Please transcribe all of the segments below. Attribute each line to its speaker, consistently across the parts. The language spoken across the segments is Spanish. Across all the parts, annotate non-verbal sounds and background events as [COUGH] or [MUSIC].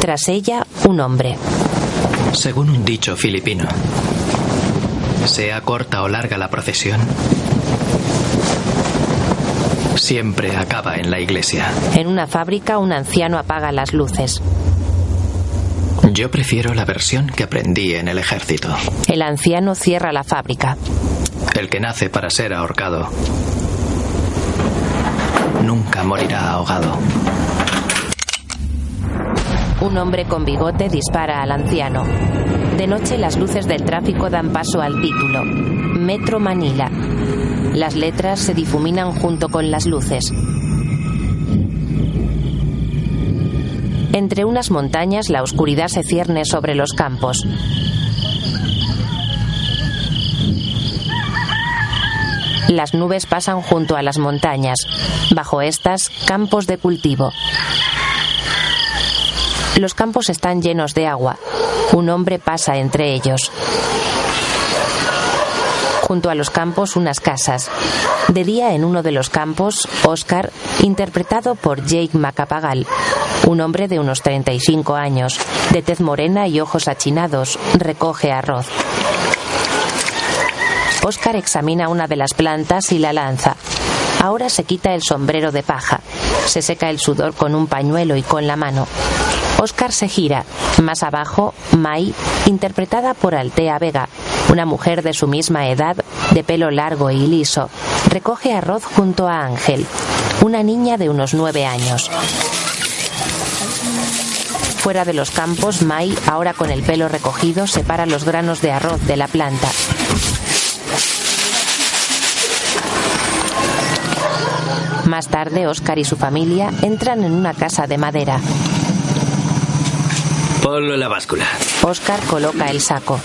Speaker 1: Tras ella, un hombre.
Speaker 2: Según un dicho filipino, sea corta o larga la procesión, siempre acaba en la iglesia.
Speaker 1: En una fábrica, un anciano apaga las luces.
Speaker 2: Yo prefiero la versión que aprendí en el ejército.
Speaker 1: El anciano cierra la fábrica.
Speaker 2: El que nace para ser ahorcado nunca morirá ahogado.
Speaker 1: Un hombre con bigote dispara al anciano. De noche las luces del tráfico dan paso al título. Metro Manila. Las letras se difuminan junto con las luces. Entre unas montañas la oscuridad se cierne sobre los campos. Las nubes pasan junto a las montañas. Bajo estas, campos de cultivo. Los campos están llenos de agua. Un hombre pasa entre ellos. Junto a los campos unas casas. De día en uno de los campos, Oscar, interpretado por Jake Macapagal, un hombre de unos 35 años, de tez morena y ojos achinados, recoge arroz. Oscar examina una de las plantas y la lanza. Ahora se quita el sombrero de paja. Se seca el sudor con un pañuelo y con la mano. Oscar se gira. Más abajo, Mai, interpretada por Altea Vega, una mujer de su misma edad, de pelo largo y liso, recoge arroz junto a Ángel, una niña de unos nueve años. Fuera de los campos, Mai, ahora con el pelo recogido, separa los granos de arroz de la planta. Más tarde, Oscar y su familia entran en una casa de madera.
Speaker 3: Ponlo en la báscula.
Speaker 1: Oscar coloca el saco.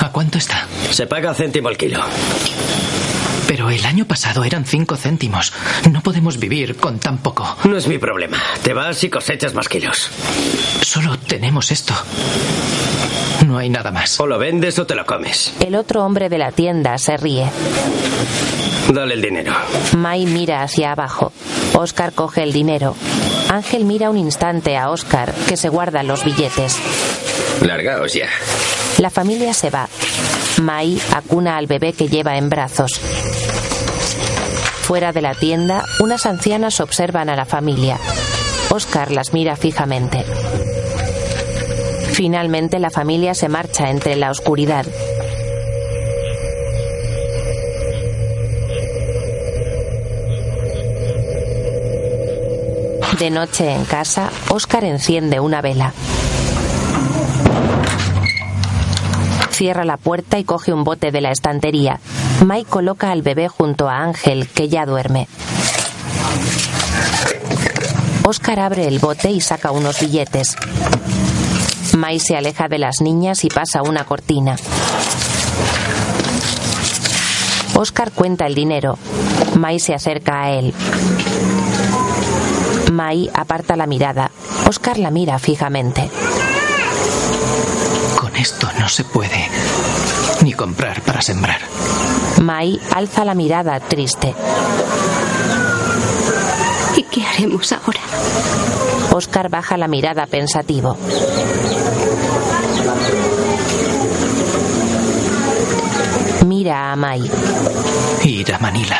Speaker 2: ¿A cuánto está?
Speaker 3: Se paga céntimo el kilo.
Speaker 2: Pero el año pasado eran cinco céntimos. No podemos vivir con tan poco.
Speaker 3: No es mi problema. Te vas y cosechas más kilos.
Speaker 2: Solo tenemos esto. No hay nada más.
Speaker 3: O lo vendes o te lo comes.
Speaker 1: El otro hombre de la tienda se ríe.
Speaker 3: Dale el dinero.
Speaker 1: Mai mira hacia abajo. Oscar coge el dinero. Ángel mira un instante a Oscar, que se guarda los billetes.
Speaker 3: Largaos ya.
Speaker 1: La familia se va. Mai acuna al bebé que lleva en brazos. Fuera de la tienda, unas ancianas observan a la familia. Oscar las mira fijamente. Finalmente la familia se marcha entre la oscuridad. De noche en casa, Oscar enciende una vela. Cierra la puerta y coge un bote de la estantería. Mike coloca al bebé junto a Ángel, que ya duerme. Oscar abre el bote y saca unos billetes. Mai se aleja de las niñas y pasa una cortina. Oscar cuenta el dinero. Mai se acerca a él. Mai aparta la mirada. Oscar la mira fijamente.
Speaker 2: Con esto no se puede ni comprar para sembrar.
Speaker 1: Mai alza la mirada triste.
Speaker 4: ¿Y qué haremos ahora?
Speaker 1: Oscar baja la mirada pensativo. Mira a Mai.
Speaker 2: Ir a Manila.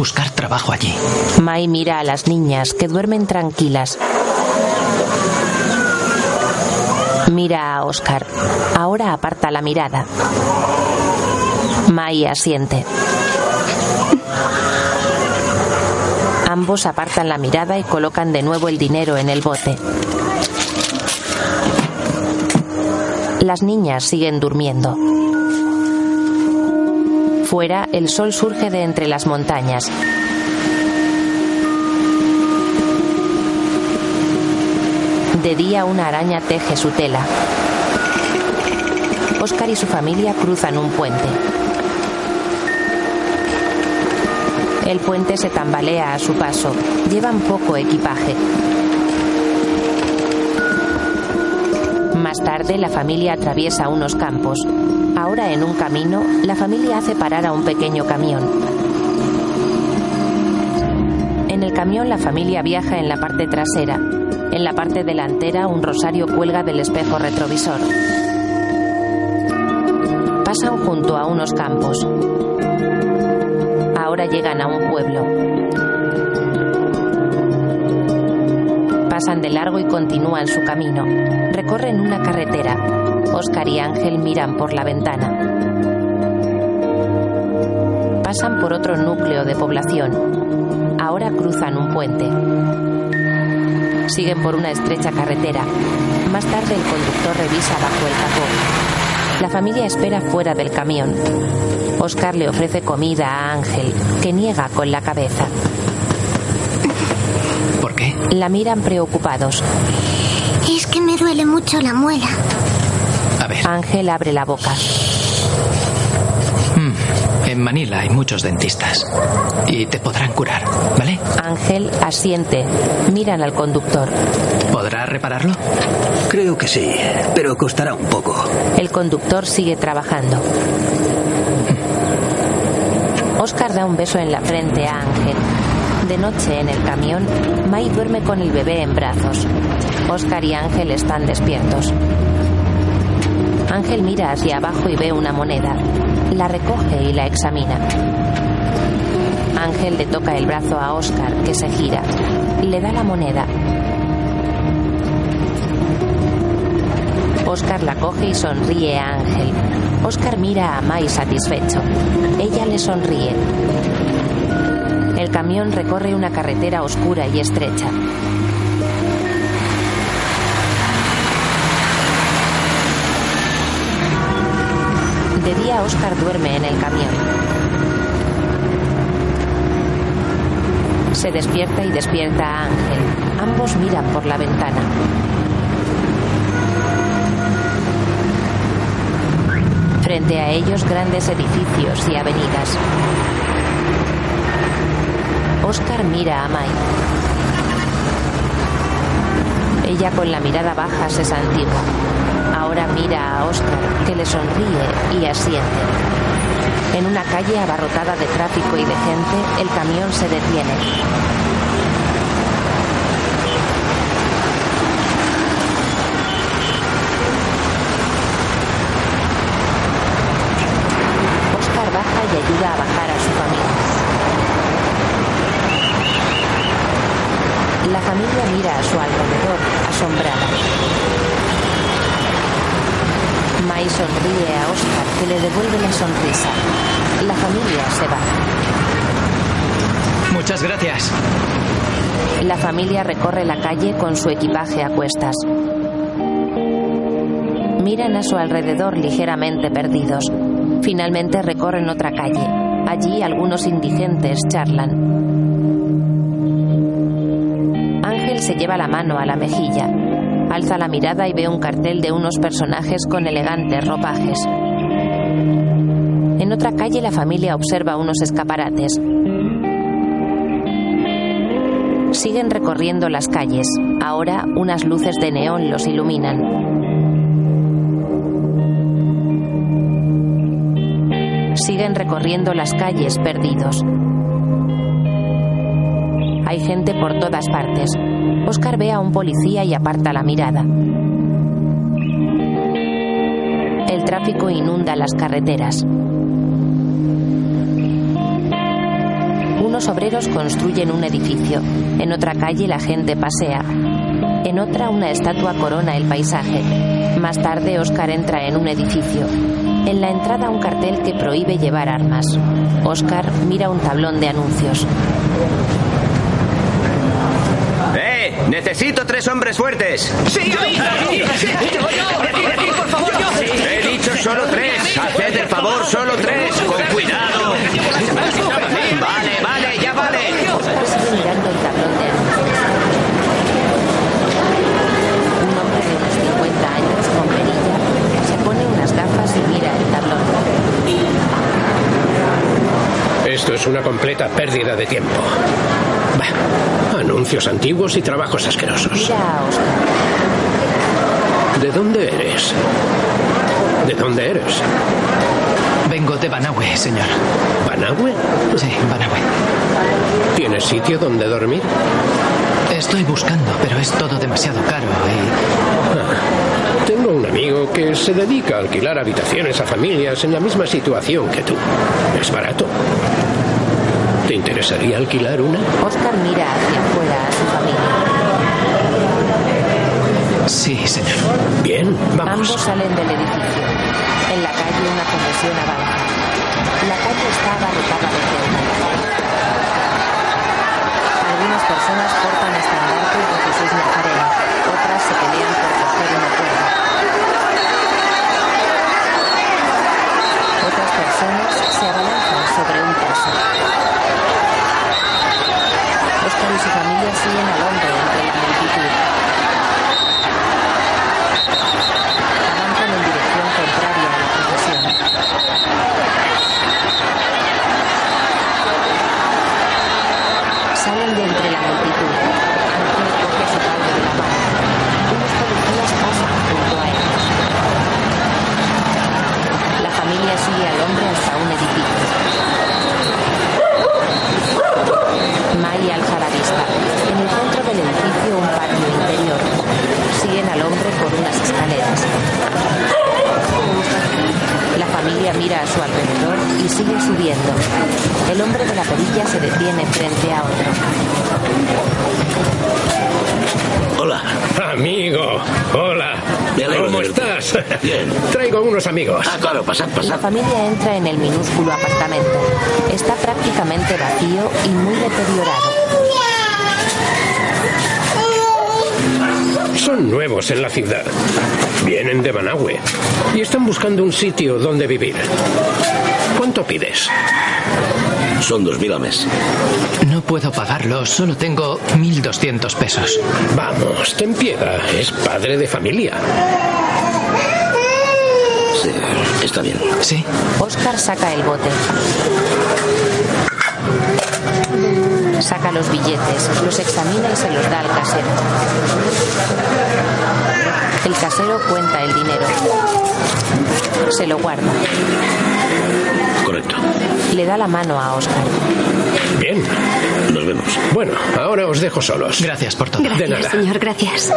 Speaker 2: Buscar trabajo allí.
Speaker 1: Mai mira a las niñas que duermen tranquilas. Mira a Oscar. Ahora aparta la mirada. Mai asiente. Ambos apartan la mirada y colocan de nuevo el dinero en el bote. Las niñas siguen durmiendo. Fuera, el sol surge de entre las montañas. De día, una araña teje su tela. Oscar y su familia cruzan un puente. El puente se tambalea a su paso. Llevan poco equipaje. Más tarde, la familia atraviesa unos campos. Ahora, en un camino, la familia hace parar a un pequeño camión. En el camión, la familia viaja en la parte trasera. En la parte delantera, un rosario cuelga del espejo retrovisor. Pasan junto a unos campos. Ahora llegan a un pueblo. Pasan de largo y continúan su camino. Recorren una carretera. Oscar y Ángel miran por la ventana. Pasan por otro núcleo de población. Ahora cruzan un puente. Siguen por una estrecha carretera. Más tarde el conductor revisa bajo el capó. La familia espera fuera del camión. Oscar le ofrece comida a Ángel, que niega con la cabeza. La miran preocupados.
Speaker 5: Es que me duele mucho la muela.
Speaker 2: A ver,
Speaker 1: Ángel abre la boca.
Speaker 2: en Manila hay muchos dentistas. Y te podrán curar, ¿vale?
Speaker 1: Ángel asiente. Miran al conductor.
Speaker 2: ¿Podrás repararlo?
Speaker 6: Creo que sí, pero costará un poco.
Speaker 1: El conductor sigue trabajando. Oscar da un beso en la frente a Ángel. De noche en el camión, Mai duerme con el bebé en brazos. Oscar y Ángel están despiertos. Ángel mira hacia abajo y ve una moneda. La recoge y la examina. Ángel le toca el brazo a Oscar, que se gira. Le da la moneda. Oscar la coge y sonríe a Ángel. Oscar mira a Mai satisfecho. Ella le sonríe. El camión recorre una carretera oscura y estrecha. De día Oscar duerme en el camión. Se despierta y despierta a Ángel. Ambos miran por la ventana. Frente a ellos grandes edificios y avenidas. Oscar mira a Mai. Ella con la mirada baja se santigua. Ahora mira a Oscar, que le sonríe y asiente. En una calle abarrotada de tráfico y de gente, el camión se detiene. Oscar baja y ayuda a bajar a su familia. La familia mira a su alrededor, asombrada. Mai sonríe a Oscar, que le devuelve la sonrisa. La familia se va.
Speaker 2: Muchas gracias.
Speaker 1: La familia recorre la calle con su equipaje a cuestas. Miran a su alrededor ligeramente perdidos. Finalmente recorren otra calle. Allí algunos indigentes charlan. Se lleva la mano a la mejilla. Alza la mirada y ve un cartel de unos personajes con elegantes ropajes. En otra calle la familia observa unos escaparates. Siguen recorriendo las calles. Ahora unas luces de neón los iluminan. Siguen recorriendo las calles perdidos. Hay gente por todas partes. Oscar ve a un policía y aparta la mirada. El tráfico inunda las carreteras. Unos obreros construyen un edificio. En otra calle la gente pasea. En otra una estatua corona el paisaje. Más tarde Oscar entra en un edificio. En la entrada un cartel que prohíbe llevar armas. Oscar mira un tablón de anuncios.
Speaker 3: ¡Eh! Necesito tres hombres fuertes.
Speaker 7: ¡Sí, yo, yo! ¡Por favor, yo!
Speaker 3: He dicho solo tres. Haced el favor, solo tres. Con cuidado. Vale, vale, ya vale.
Speaker 1: Oscar sigue mirando el tablón de anuncios. Un hombre de unos 50 años con perilla se pone unas gafas y mira el tablón.
Speaker 8: Esto es una completa pérdida de tiempo. Bah, anuncios antiguos y trabajos asquerosos. ¿De dónde eres? ¿De dónde eres?
Speaker 2: Vengo de Banahue, señor.
Speaker 8: ¿Banahue?
Speaker 2: Sí, Banahue.
Speaker 8: ¿Tienes sitio donde dormir?
Speaker 2: Estoy buscando, pero es todo demasiado caro y...
Speaker 8: Tengo un amigo que se dedica a alquilar habitaciones a familias en la misma situación que tú. Es barato. ¿Te interesaría alquilar una?
Speaker 1: Oscar mira hacia afuera a su familia.
Speaker 2: Sí, señor.
Speaker 8: Bien,
Speaker 1: Ambos
Speaker 8: vamos.
Speaker 1: salen del edificio. En la calle una procesión avanza. La calle está abarrotada de gente. Algunas personas portan estandartes de Jesús Nazareno. Otras se pelean por coger una cuerda. Otras personas se abalanzan sobre un paso. Oscar y su familia siguen al hombre entre la. Avanzan en dirección contraria a la procesión. Salen de entre la multitud. Ángel coge a su padre de la mano. Unos policías pasan junto a ellos. La familia sigue al hombre hasta un edificio. Mai alza la vista. En el centro del edificio un patio interior. Siguen al hombre por unas escaleras. La mira a su alrededor y sigue subiendo. El hombre de la perilla se detiene frente a otro.
Speaker 3: Hola.
Speaker 8: Amigo, hola. ¿Cómo estás?
Speaker 3: Bien.
Speaker 8: Traigo unos amigos.
Speaker 3: Ah, claro, pasad,
Speaker 1: La
Speaker 3: pasad.
Speaker 1: familia entra en el minúsculo apartamento. Está prácticamente vacío y muy deteriorado.
Speaker 8: Son nuevos en la ciudad. Vienen de Managüe y están buscando un sitio donde vivir. ¿Cuánto pides?
Speaker 3: Son dos mil al mes.
Speaker 2: No puedo pagarlo, solo tengo 1.200 pesos.
Speaker 8: Vamos, ten piedad. Es padre de familia.
Speaker 3: Sí, está bien.
Speaker 2: ¿Sí?
Speaker 1: Oscar saca el bote. Saca los billetes, los examina y se los da al casero. El casero cuenta el dinero. Se lo guarda.
Speaker 3: Correcto.
Speaker 1: Le da la mano a Oscar.
Speaker 8: Bien.
Speaker 3: Nos vemos.
Speaker 8: Bueno, ahora os dejo solos.
Speaker 2: Gracias por todo.
Speaker 8: De
Speaker 4: Gracias,
Speaker 8: nada.
Speaker 4: señor, gracias.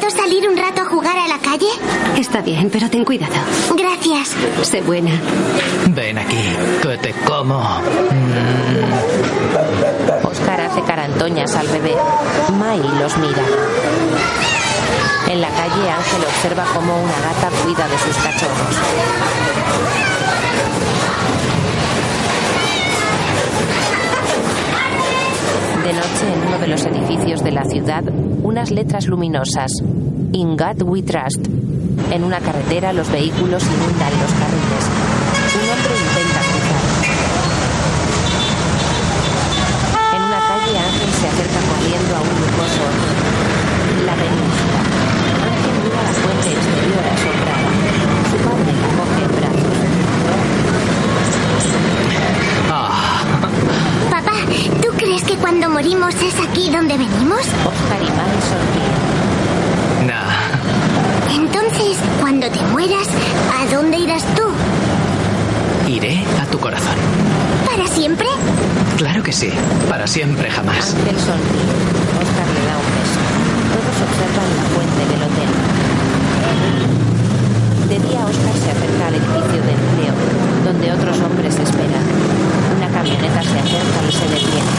Speaker 5: ¿Puedo salir un rato a jugar a la calle?
Speaker 4: Está bien, pero ten cuidado.
Speaker 5: Gracias.
Speaker 4: Sé buena.
Speaker 2: Ven aquí, que te como.
Speaker 1: Oscar hace carantoñas al bebé. Mai los mira. En la calle Ángel observa cómo una gata cuida de sus cachorros. De noche, en uno de los edificios de la ciudad, unas letras luminosas. In God We Trust. En una carretera, los vehículos inundan los carriles. Un hombre intenta cruzar. En una calle, Ángel se acerca corriendo a un lujoso. La península. Ángel mira la fuente exterior asombrada. Su padre la coge en.
Speaker 2: Ah,
Speaker 5: Papá, ¿tú crees que cuando morimos es aquí donde venimos?
Speaker 1: Oscar y sonríen.
Speaker 2: nah.
Speaker 5: Entonces, cuando te mueras, ¿a dónde irás tú?
Speaker 2: Iré a tu corazón.
Speaker 5: ¿Para siempre?
Speaker 2: Claro que sí. Para siempre jamás.
Speaker 1: Ángel sonríe. Oscar le da un beso. Todos observan la fuente del hotel. De día, Oscar se acerca al edificio de empleo, donde otros hombres esperan. Camioneta se acerca y se detiene.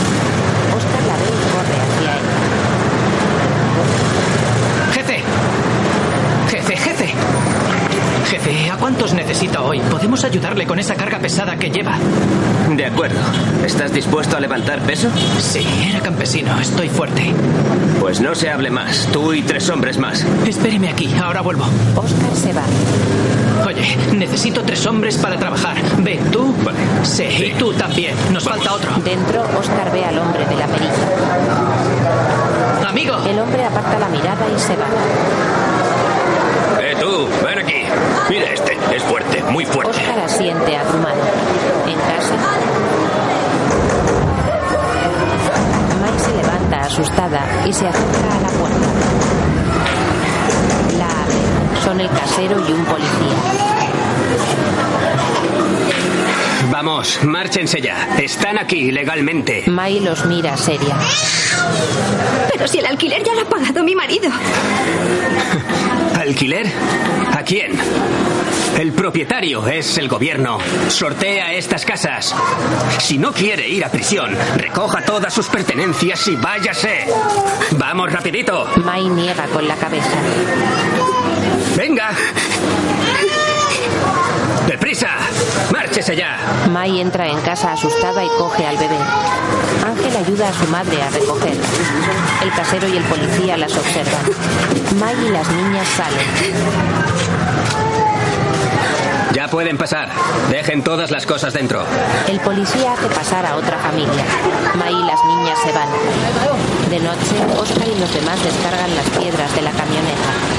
Speaker 1: Oscar la ve y corre hacia ella.
Speaker 2: Jefe. Jefe, jefe. Jefe, ¿a cuántos necesita hoy? Podemos ayudarle con esa carga pesada que lleva.
Speaker 9: De acuerdo. ¿Estás dispuesto a levantar peso?
Speaker 2: Sí, era campesino. Estoy fuerte.
Speaker 9: Pues no se hable más. Tú y tres hombres más.
Speaker 2: Espéreme aquí. Ahora vuelvo.
Speaker 1: Oscar se va.
Speaker 2: Oye, necesito tres hombres para trabajar. Ven, tú.
Speaker 9: Vale.
Speaker 2: Sí, y tú también. Nos falta otro.
Speaker 1: Dentro, Oscar ve al hombre de la perilla.
Speaker 2: Amigo.
Speaker 1: El hombre aparta la mirada y se va.
Speaker 9: ¡Eh, tú! ¡Ven aquí! Mira este. Es fuerte, muy fuerte.
Speaker 1: Oscar asiente abrumado. En casa. Mai se levanta asustada y se acerca a la puerta. Son el casero y un policía.
Speaker 10: Vamos, márchense ya. Están aquí legalmente.
Speaker 1: Mai los mira seria.
Speaker 4: Pero si el alquiler ya lo ha pagado mi marido. [LAUGHS]
Speaker 10: ¿Alquiler? ¿A quién? El propietario es el gobierno. Sortea estas casas. Si no quiere ir a prisión, recoja todas sus pertenencias y váyase. Vamos rapidito.
Speaker 1: Mai niega con la cabeza.
Speaker 10: Venga. ¡Deprisa! ¡Márchese ya!
Speaker 1: Mai entra en casa asustada y coge al bebé. Ángel ayuda a su madre a recoger. El casero y el policía las observan. Mai y las niñas salen.
Speaker 10: Ya pueden pasar. Dejen todas las cosas dentro.
Speaker 1: El policía hace pasar a otra familia. Mai y las niñas se van. De noche, Oscar y los demás descargan las piedras de la camioneta.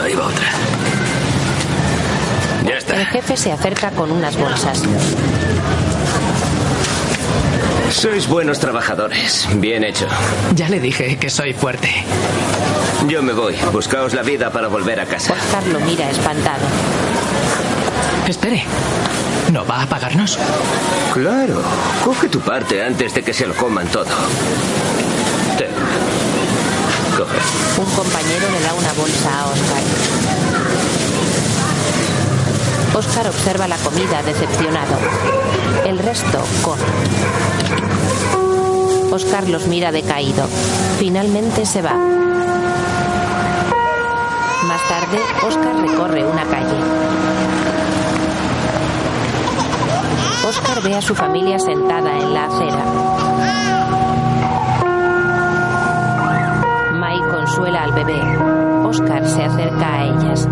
Speaker 3: Ahí va otra. Ya
Speaker 1: El
Speaker 3: está.
Speaker 1: jefe se acerca con unas bolsas.
Speaker 3: Sois buenos trabajadores. Bien hecho.
Speaker 2: Ya le dije que soy fuerte.
Speaker 3: Yo me voy. Buscaos la vida para volver a casa.
Speaker 1: Oscar lo mira espantado.
Speaker 2: Espere. ¿No va a pagarnos?
Speaker 3: Claro. Coge tu parte antes de que se lo coman todo.
Speaker 1: Un compañero le da una bolsa a Oscar. Oscar observa la comida decepcionado. El resto come. Oscar los mira decaído. Finalmente se va. Más tarde, Oscar recorre una calle. Oscar ve a su familia sentada en la acera. Consuela al bebé. Oscar se acerca a ellas.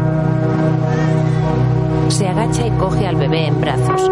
Speaker 1: Se agacha y coge al bebé en brazos.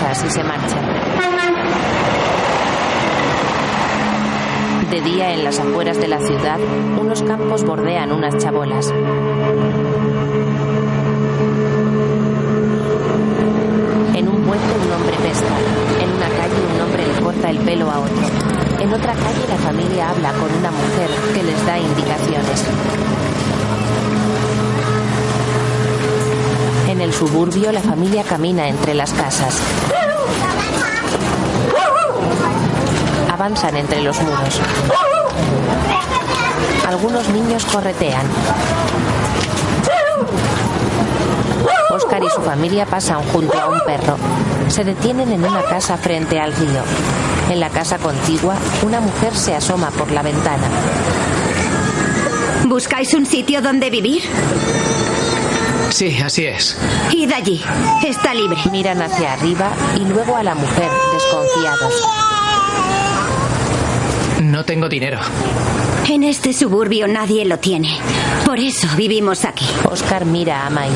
Speaker 1: Cosas y se marchan. La familia camina entre las casas. Avanzan entre los muros. Algunos niños corretean. Oscar y su familia pasan junto a un perro. Se detienen en una casa frente al río. En la casa contigua, una mujer se asoma por la ventana.
Speaker 4: ¿Buscáis un sitio donde vivir?
Speaker 2: Sí, así es.
Speaker 4: Id allí. Está libre.
Speaker 1: Miran hacia arriba y luego a la mujer, desconfiados.
Speaker 2: No tengo dinero.
Speaker 4: En este suburbio nadie lo tiene. Por eso vivimos aquí.
Speaker 1: Oscar mira a Mai.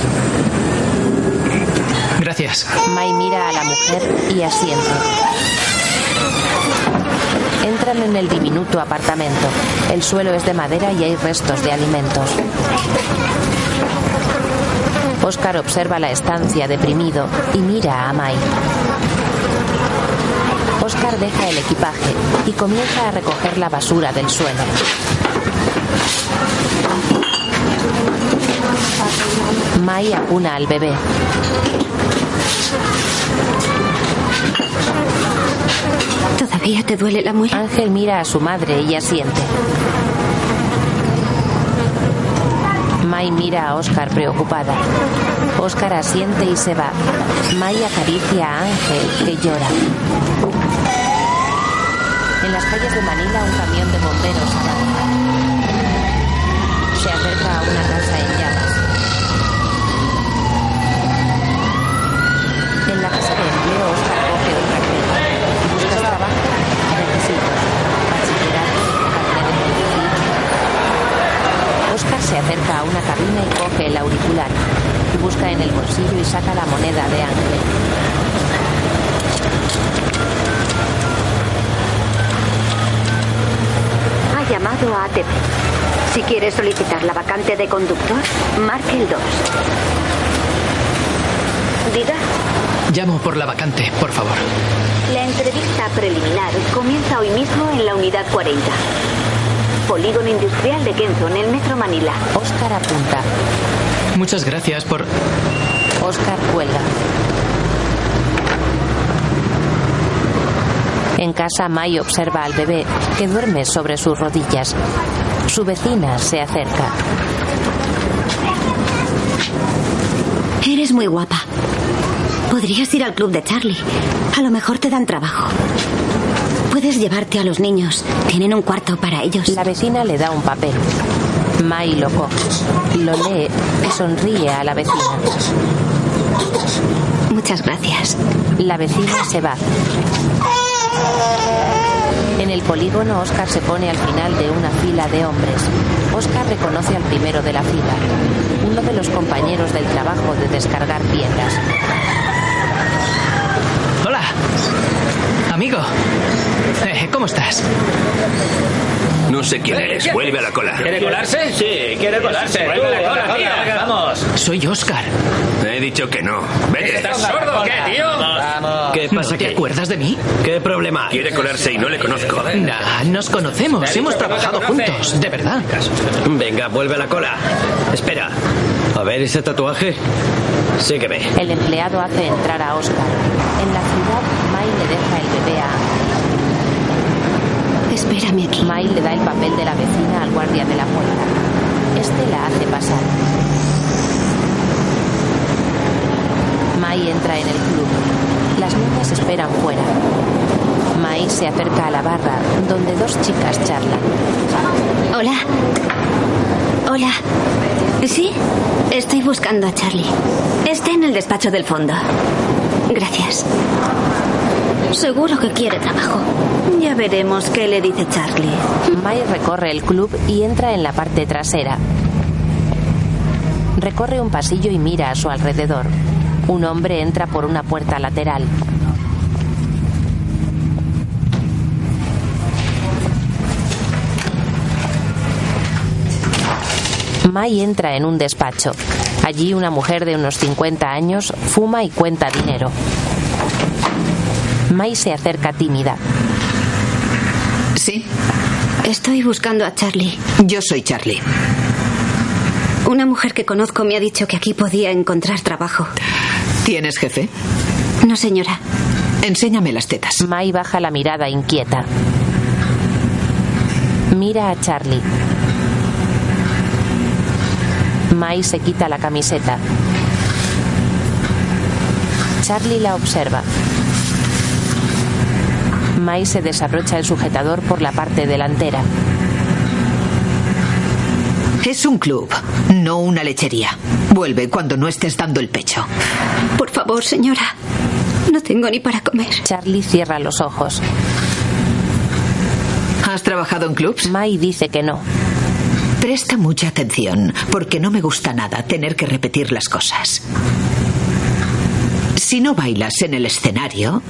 Speaker 2: Gracias.
Speaker 1: Mai mira a la mujer y asiente. Entran en el diminuto apartamento. El suelo es de madera y hay restos de alimentos. Oscar observa la estancia deprimido y mira a Mai. Oscar deja el equipaje y comienza a recoger la basura del suelo. Mai acuna al bebé.
Speaker 4: ¿Todavía te duele la muela?
Speaker 1: Ángel mira a su madre y asiente. Mai mira a Oscar preocupada. Oscar asiente y se va. Mai acaricia a Ángel, que llora. En las calles de Manila un camión de bomberos avanza. Se acerca a una casa en llamas. En la casa de empleo Oscar coge un cartel. ¿Buscas trabajo? Requisitos. Bachillerato, carnet de conducir. Oscar se acerca a una cabina y coge el auricular. Busca en el bolsillo y saca la moneda de Ángel.
Speaker 11: Ha llamado a ATP. Si quiere solicitar la vacante de conductor, marque el 2. Diga,
Speaker 2: Llamo por la vacante, por favor.
Speaker 11: la entrevista preliminar comienza hoy mismo en la unidad 40. Polígono Industrial de Kenzo, en el Metro Manila.
Speaker 1: Oscar apunta.
Speaker 2: Muchas gracias por...
Speaker 1: Oscar cuelga. En casa, Mai observa al bebé que duerme sobre sus rodillas. Su vecina se acerca.
Speaker 4: Eres muy guapa. Podrías ir al club de Charlie. A lo mejor te dan trabajo. Puedes llevarte a los niños. Tienen un cuarto para ellos.
Speaker 1: La vecina le da un papel. Mai lo coge, lo lee y sonríe a la vecina.
Speaker 4: Muchas gracias.
Speaker 1: La vecina se va. En el polígono, Oscar se pone al final de una fila de hombres. Oscar reconoce al primero de la fila, uno de los compañeros del trabajo de descargar piedras.
Speaker 2: Hola. Amigo. Eh, ¿Cómo estás?
Speaker 3: No sé quién eres. Vuelve a la cola.
Speaker 7: ¿Quiere colarse? Sí, quiere colarse. Vuelve la cola, tío. Vamos.
Speaker 2: Soy Oscar.
Speaker 3: He dicho que no. Vete.
Speaker 7: ¿Estás sordo o qué, tío? Vamos.
Speaker 8: ¿Qué
Speaker 2: ¿No
Speaker 8: pasa
Speaker 2: te
Speaker 8: aquí?
Speaker 2: acuerdas de mí?
Speaker 8: ¿Qué problema?
Speaker 3: Quiere colarse y no le conozco.
Speaker 2: Nah, nos conocemos. Hemos trabajado juntos, de verdad.
Speaker 8: Venga, vuelve a la cola. Espera. A ver ese tatuaje. Sígueme.
Speaker 1: El empleado hace entrar a Oscar. En la ciudad, Mai le deja el bebé a.
Speaker 4: Espérame aquí.
Speaker 1: Mai le da el papel de la vecina al guardia de la puerta. Este la hace pasar. Mai entra en el club. Las niñas esperan fuera. Mai se acerca a la barra, donde dos chicas charlan.
Speaker 4: Hola. Hola. ¿Sí? Estoy buscando a Charlie. Está en el despacho del fondo. Gracias. Seguro que quiere trabajo. Ya veremos qué le dice Charlie.
Speaker 1: Mai recorre el club y entra en la parte trasera. Recorre un pasillo y mira a su alrededor. Un hombre entra por una puerta lateral. Mai entra en un despacho. Allí una mujer de unos 50 años fuma y cuenta dinero. Mai se acerca tímida.
Speaker 12: Sí,
Speaker 4: Estoy buscando a Charlie.
Speaker 12: yo soy Charlie.
Speaker 4: Una mujer que conozco me ha dicho que aquí podía encontrar trabajo.
Speaker 12: ¿Tienes jefe?
Speaker 4: No, señora.
Speaker 12: Enséñame las tetas.
Speaker 1: Mai baja la mirada inquieta. Mira a Charlie. Mai se quita la camiseta. Charlie la observa. Mai se desabrocha el sujetador por la parte delantera.
Speaker 12: Es un club, no una lechería. Vuelve cuando no estés dando el pecho.
Speaker 4: Por favor, señora. No tengo ni para comer.
Speaker 1: Charlie cierra los ojos.
Speaker 12: ¿Has trabajado en clubs?
Speaker 1: Mai dice que no.
Speaker 12: Presta mucha atención, porque no me gusta nada tener que repetir las cosas. Si no bailas en el escenario,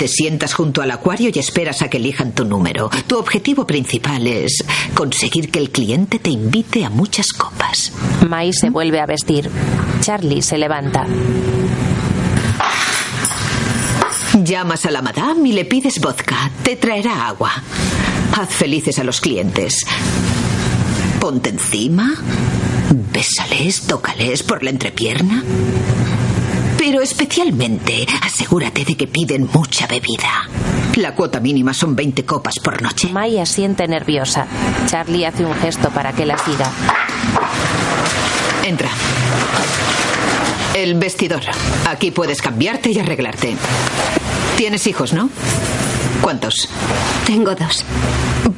Speaker 12: Te sientas junto al acuario y esperas a que elijan tu número. Tu objetivo principal es conseguir que el cliente te invite a muchas copas.
Speaker 1: Mai se vuelve a vestir. Charlie se levanta.
Speaker 12: Llamas a la madame y le pides vodka. Te traerá agua. Haz felices a los clientes. Ponte encima. Bésales, tócales por la entrepierna. Pero especialmente asegúrate de que piden mucha bebida. La cuota mínima son 20 copas por noche.
Speaker 1: Maya siente nerviosa. Charlie hace un gesto para que la siga.
Speaker 12: Entra. El vestidor. Aquí puedes cambiarte y arreglarte. Tienes hijos, ¿no? ¿Cuántos?
Speaker 4: Tengo dos.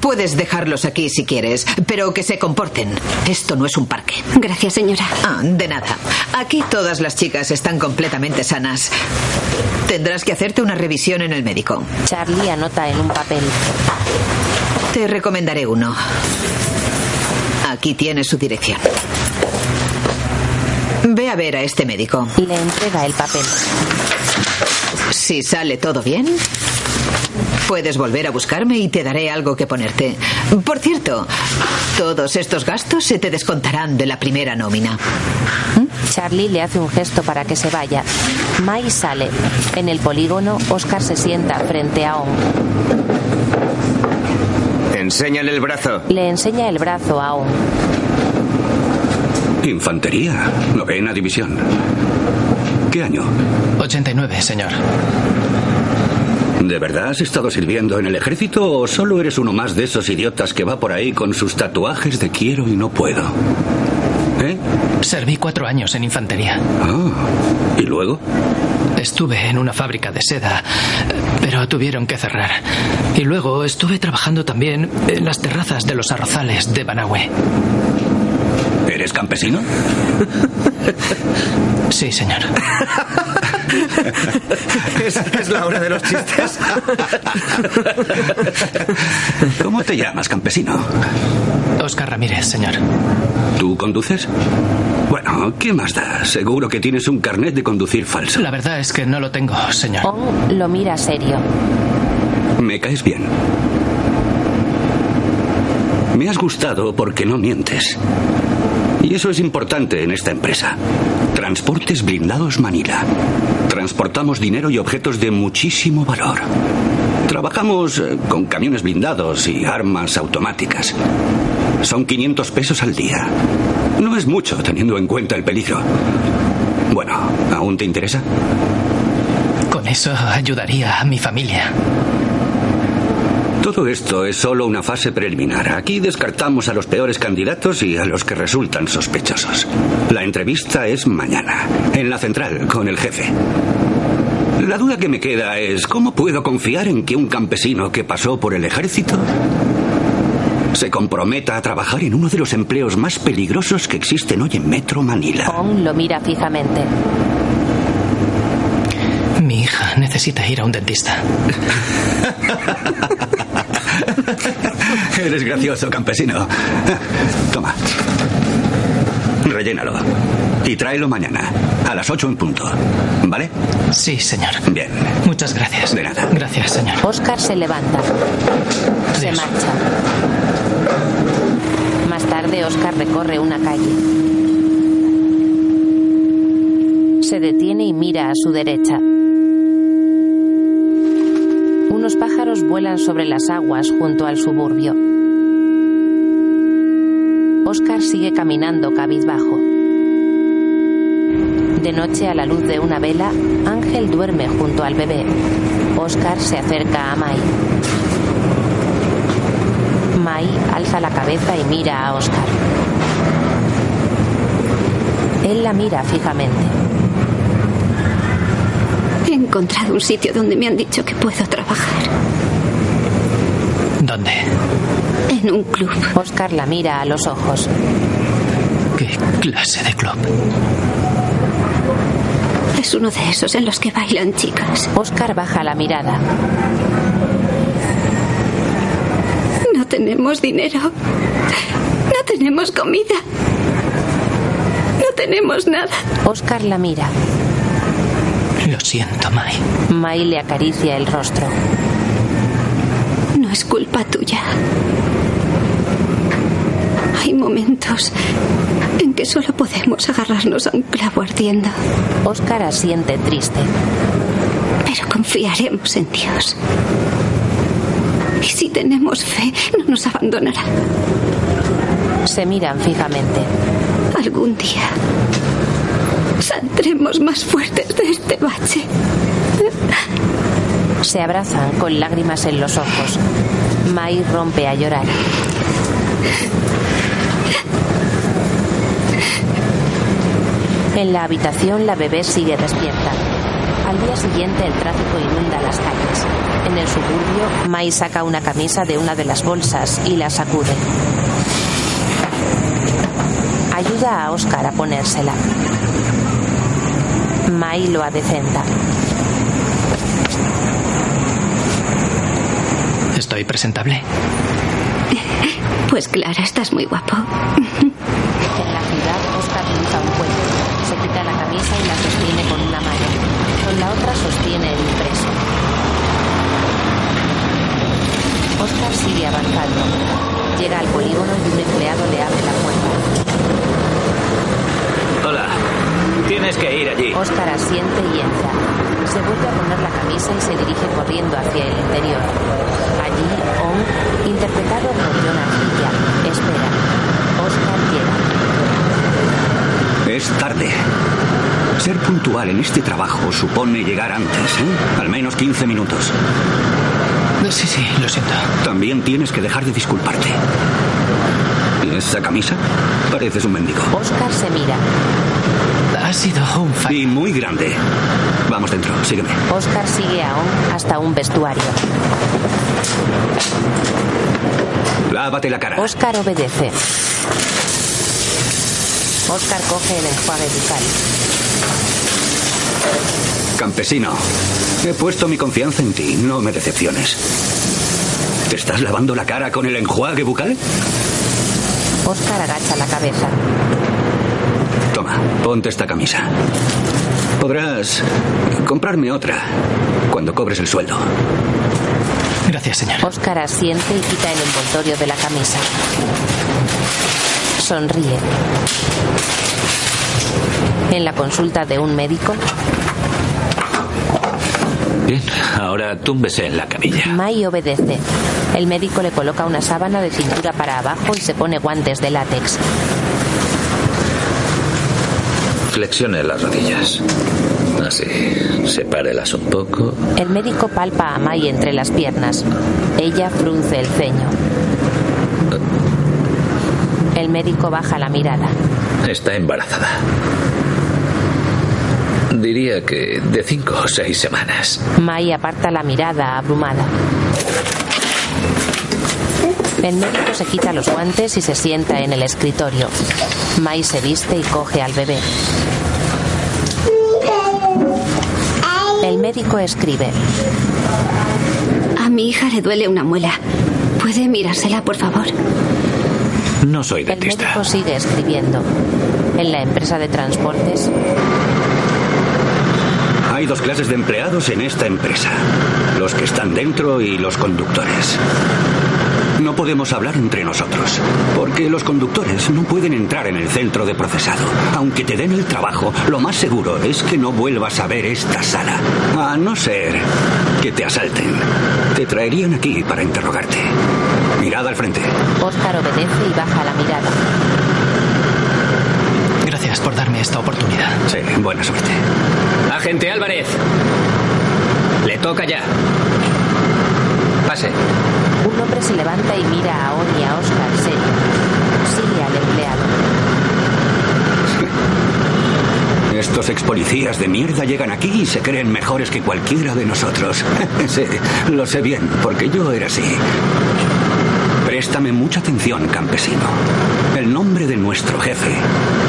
Speaker 12: Puedes dejarlos aquí si quieres, pero que se comporten. Esto no es un parque.
Speaker 4: Gracias, señora.
Speaker 12: Ah, de nada. Aquí todas las chicas están completamente sanas. Tendrás que hacerte una revisión en el médico.
Speaker 1: Charlie anota en un papel.
Speaker 12: Te recomendaré uno. Aquí tienes su dirección. Ve a ver a este médico.
Speaker 1: Le entrega el papel.
Speaker 12: Si sale todo bien, puedes volver a buscarme y te daré algo que ponerte. Por cierto, todos estos gastos se te descontarán de la primera nómina.
Speaker 1: Charlie le hace un gesto para que se vaya. Mai sale. En el polígono, Oscar se sienta frente a On.
Speaker 3: Enséñale el brazo.
Speaker 1: Le enseña el brazo a On.
Speaker 13: Infantería, novena división. ¿Qué año?
Speaker 2: 89, señor.
Speaker 13: ¿De verdad has estado sirviendo en el ejército o solo eres uno más de esos idiotas que va por ahí con sus tatuajes de quiero y no puedo? ¿Eh?
Speaker 2: Serví cuatro años en infantería.
Speaker 13: Ah, ¿y luego?
Speaker 2: Estuve en una fábrica de seda, pero tuvieron que cerrar. Y luego estuve trabajando también en las terrazas de los arrozales de Banahue.
Speaker 13: ¿Eres campesino? [LAUGHS]
Speaker 2: Sí, señor. [LAUGHS] [LAUGHS]
Speaker 3: es, es la hora de los chistes.
Speaker 13: ¿Cómo te llamas, campesino?
Speaker 2: Oscar Ramírez, señor.
Speaker 13: ¿Tú conduces? Bueno, ¿qué más da? Seguro que tienes un carnet de conducir falso.
Speaker 2: La verdad es que no lo tengo, señor.
Speaker 1: On lo mira serio.
Speaker 13: Me caes bien. Me has gustado porque no mientes. Y eso es importante en esta empresa. Transportes Blindados Manila. Transportamos dinero y objetos de muchísimo valor. Trabajamos eh, con camiones blindados y armas automáticas. Son 500 pesos al día. No es mucho teniendo en cuenta el peligro. Bueno, ¿aún te interesa?
Speaker 2: Con eso ayudaría a mi familia.
Speaker 13: Todo esto es solo una fase preliminar. Aquí descartamos a los peores candidatos y a los que resultan sospechosos. La entrevista es mañana, en la central, con el jefe. La duda que me queda es, ¿cómo puedo confiar en que un campesino que pasó por el ejército se comprometa a trabajar en uno de los empleos más peligrosos que existen hoy en Metro Manila?
Speaker 1: On lo mira fijamente.
Speaker 2: Mi hija necesita ir a un dentista. [LAUGHS]
Speaker 13: Eres gracioso, campesino. Toma. Rellénalo. Y tráelo mañana, a las 8 en punto. ¿Vale?
Speaker 2: Sí, señor.
Speaker 13: Bien.
Speaker 2: Muchas gracias.
Speaker 13: De nada.
Speaker 2: Gracias, señor.
Speaker 1: Oscar se levanta. Se marcha. Más tarde, Oscar recorre una calle. Se detiene y mira a su derecha. Unos pájaros vuelan sobre las aguas junto al suburbio. Oscar sigue caminando cabizbajo. De noche, a la luz de una vela, Ángel duerme junto al bebé. Oscar se acerca a Mai. Mai alza la cabeza y mira a Oscar. Él la mira fijamente.
Speaker 4: He encontrado un sitio donde me han dicho que puedo trabajar.
Speaker 2: ¿Dónde?
Speaker 4: En un club.
Speaker 1: Oscar la mira a los ojos.
Speaker 2: ¿Qué clase de club?
Speaker 4: Es uno de esos en los que bailan chicas.
Speaker 1: Oscar baja la mirada.
Speaker 4: No tenemos dinero. No tenemos comida. No tenemos nada.
Speaker 1: Oscar la mira.
Speaker 2: Los siento, Mai.
Speaker 1: Mai le acaricia el rostro.
Speaker 4: No es culpa tuya. Hay momentos en que solo podemos agarrarnos a un clavo ardiendo.
Speaker 1: Oscar asiente triste.
Speaker 4: Pero confiaremos en Dios. Y si tenemos fe, no nos abandonará.
Speaker 1: Se miran fijamente.
Speaker 4: Algún día saldremos más fuertes de este bache.
Speaker 1: Se abrazan con lágrimas en los ojos. Mai rompe a llorar. En la habitación la bebé sigue despierta. Al día siguiente el tráfico inunda las calles. En el suburbio, Mai saca una camisa de una de las bolsas y la sacude. Ayuda a Oscar a ponérsela. Mai lo adecenta.
Speaker 2: ¿Estoy presentable? [LAUGHS]
Speaker 4: Pues claro, estás muy guapo. [LAUGHS]
Speaker 1: En la ciudad, Oscar cruza un puente. Se camisa y la sostiene con una mano. Con la otra sostiene el impreso. Oscar sigue avanzando. Llega al polígono y un empleado le abre la puerta.
Speaker 3: Hola. Tienes que ir allí.
Speaker 1: Oscar asiente y entra. Se vuelve a poner la camisa y se dirige corriendo hacia el interior. Allí, Ong, interpretado por John Arcilla, espera. Oscar llega.
Speaker 13: Es tarde. Ser puntual en este trabajo supone llegar antes, ¿eh? Al menos 15 minutos.
Speaker 2: Sí, sí, lo siento.
Speaker 13: También tienes que dejar de disculparte. ¿Y esa camisa? Pareces un mendigo.
Speaker 1: Oscar se mira.
Speaker 2: Ha sido un fallo.
Speaker 13: Y muy grande. Vamos dentro, sígueme.
Speaker 1: Oscar sigue a Ong hasta un vestuario.
Speaker 13: Lávate la cara.
Speaker 1: Oscar obedece. Oscar coge el enjuague bucal.
Speaker 13: Campesino, he puesto mi confianza en ti. No me decepciones. ¿Te estás lavando la cara con el enjuague bucal?
Speaker 1: Oscar agacha la cabeza.
Speaker 13: Toma, ponte esta camisa. Podrás comprarme otra cuando cobres el sueldo.
Speaker 2: Gracias, señor.
Speaker 1: Oscar asiente y quita el envoltorio de la camisa. Sonríe. En la consulta de un médico,
Speaker 3: Bien, ahora túmbese en la camilla.
Speaker 1: Mai obedece. El médico le coloca una sábana de cintura para abajo y se pone guantes de látex.
Speaker 3: Flexione las rodillas. Así. Sepárelas un poco.
Speaker 1: El médico palpa a Mai entre las piernas. Ella frunce el ceño. El médico baja la mirada.
Speaker 3: Está embarazada. Diría que de cinco o seis semanas.
Speaker 1: Mai aparta la mirada abrumada. El médico se quita los guantes y se sienta en el escritorio. Mai se viste y coge al bebé. El médico escribe.
Speaker 4: A mi hija le duele una muela. ¿Puede mirársela, por favor?
Speaker 3: No soy
Speaker 1: El
Speaker 3: dentista.
Speaker 1: médico sigue escribiendo. En la empresa de transportes,
Speaker 13: Hay dos clases de empleados en esta empresa. Los que están dentro y los conductores. No podemos hablar entre nosotros, porque los conductores no pueden entrar en el centro de procesado. Aunque te den el trabajo, lo más seguro es que no vuelvas a ver esta sala. A no ser que te asalten. Te traerían aquí para interrogarte. Mirada al frente.
Speaker 1: Oscar obedece y baja la mirada.
Speaker 2: Gracias por darme esta oportunidad.
Speaker 13: Sí, buena suerte.
Speaker 10: Agente Álvarez. Le toca ya. Pase.
Speaker 1: Un hombre se levanta y mira a On y a Oscar serio. Sigue al empleado. [LAUGHS]
Speaker 13: Estos ex policías de mierda llegan aquí y se creen mejores que cualquiera de nosotros. [LAUGHS] sí, lo sé bien, porque yo era así. Préstame mucha atención, campesino. El nombre de nuestro jefe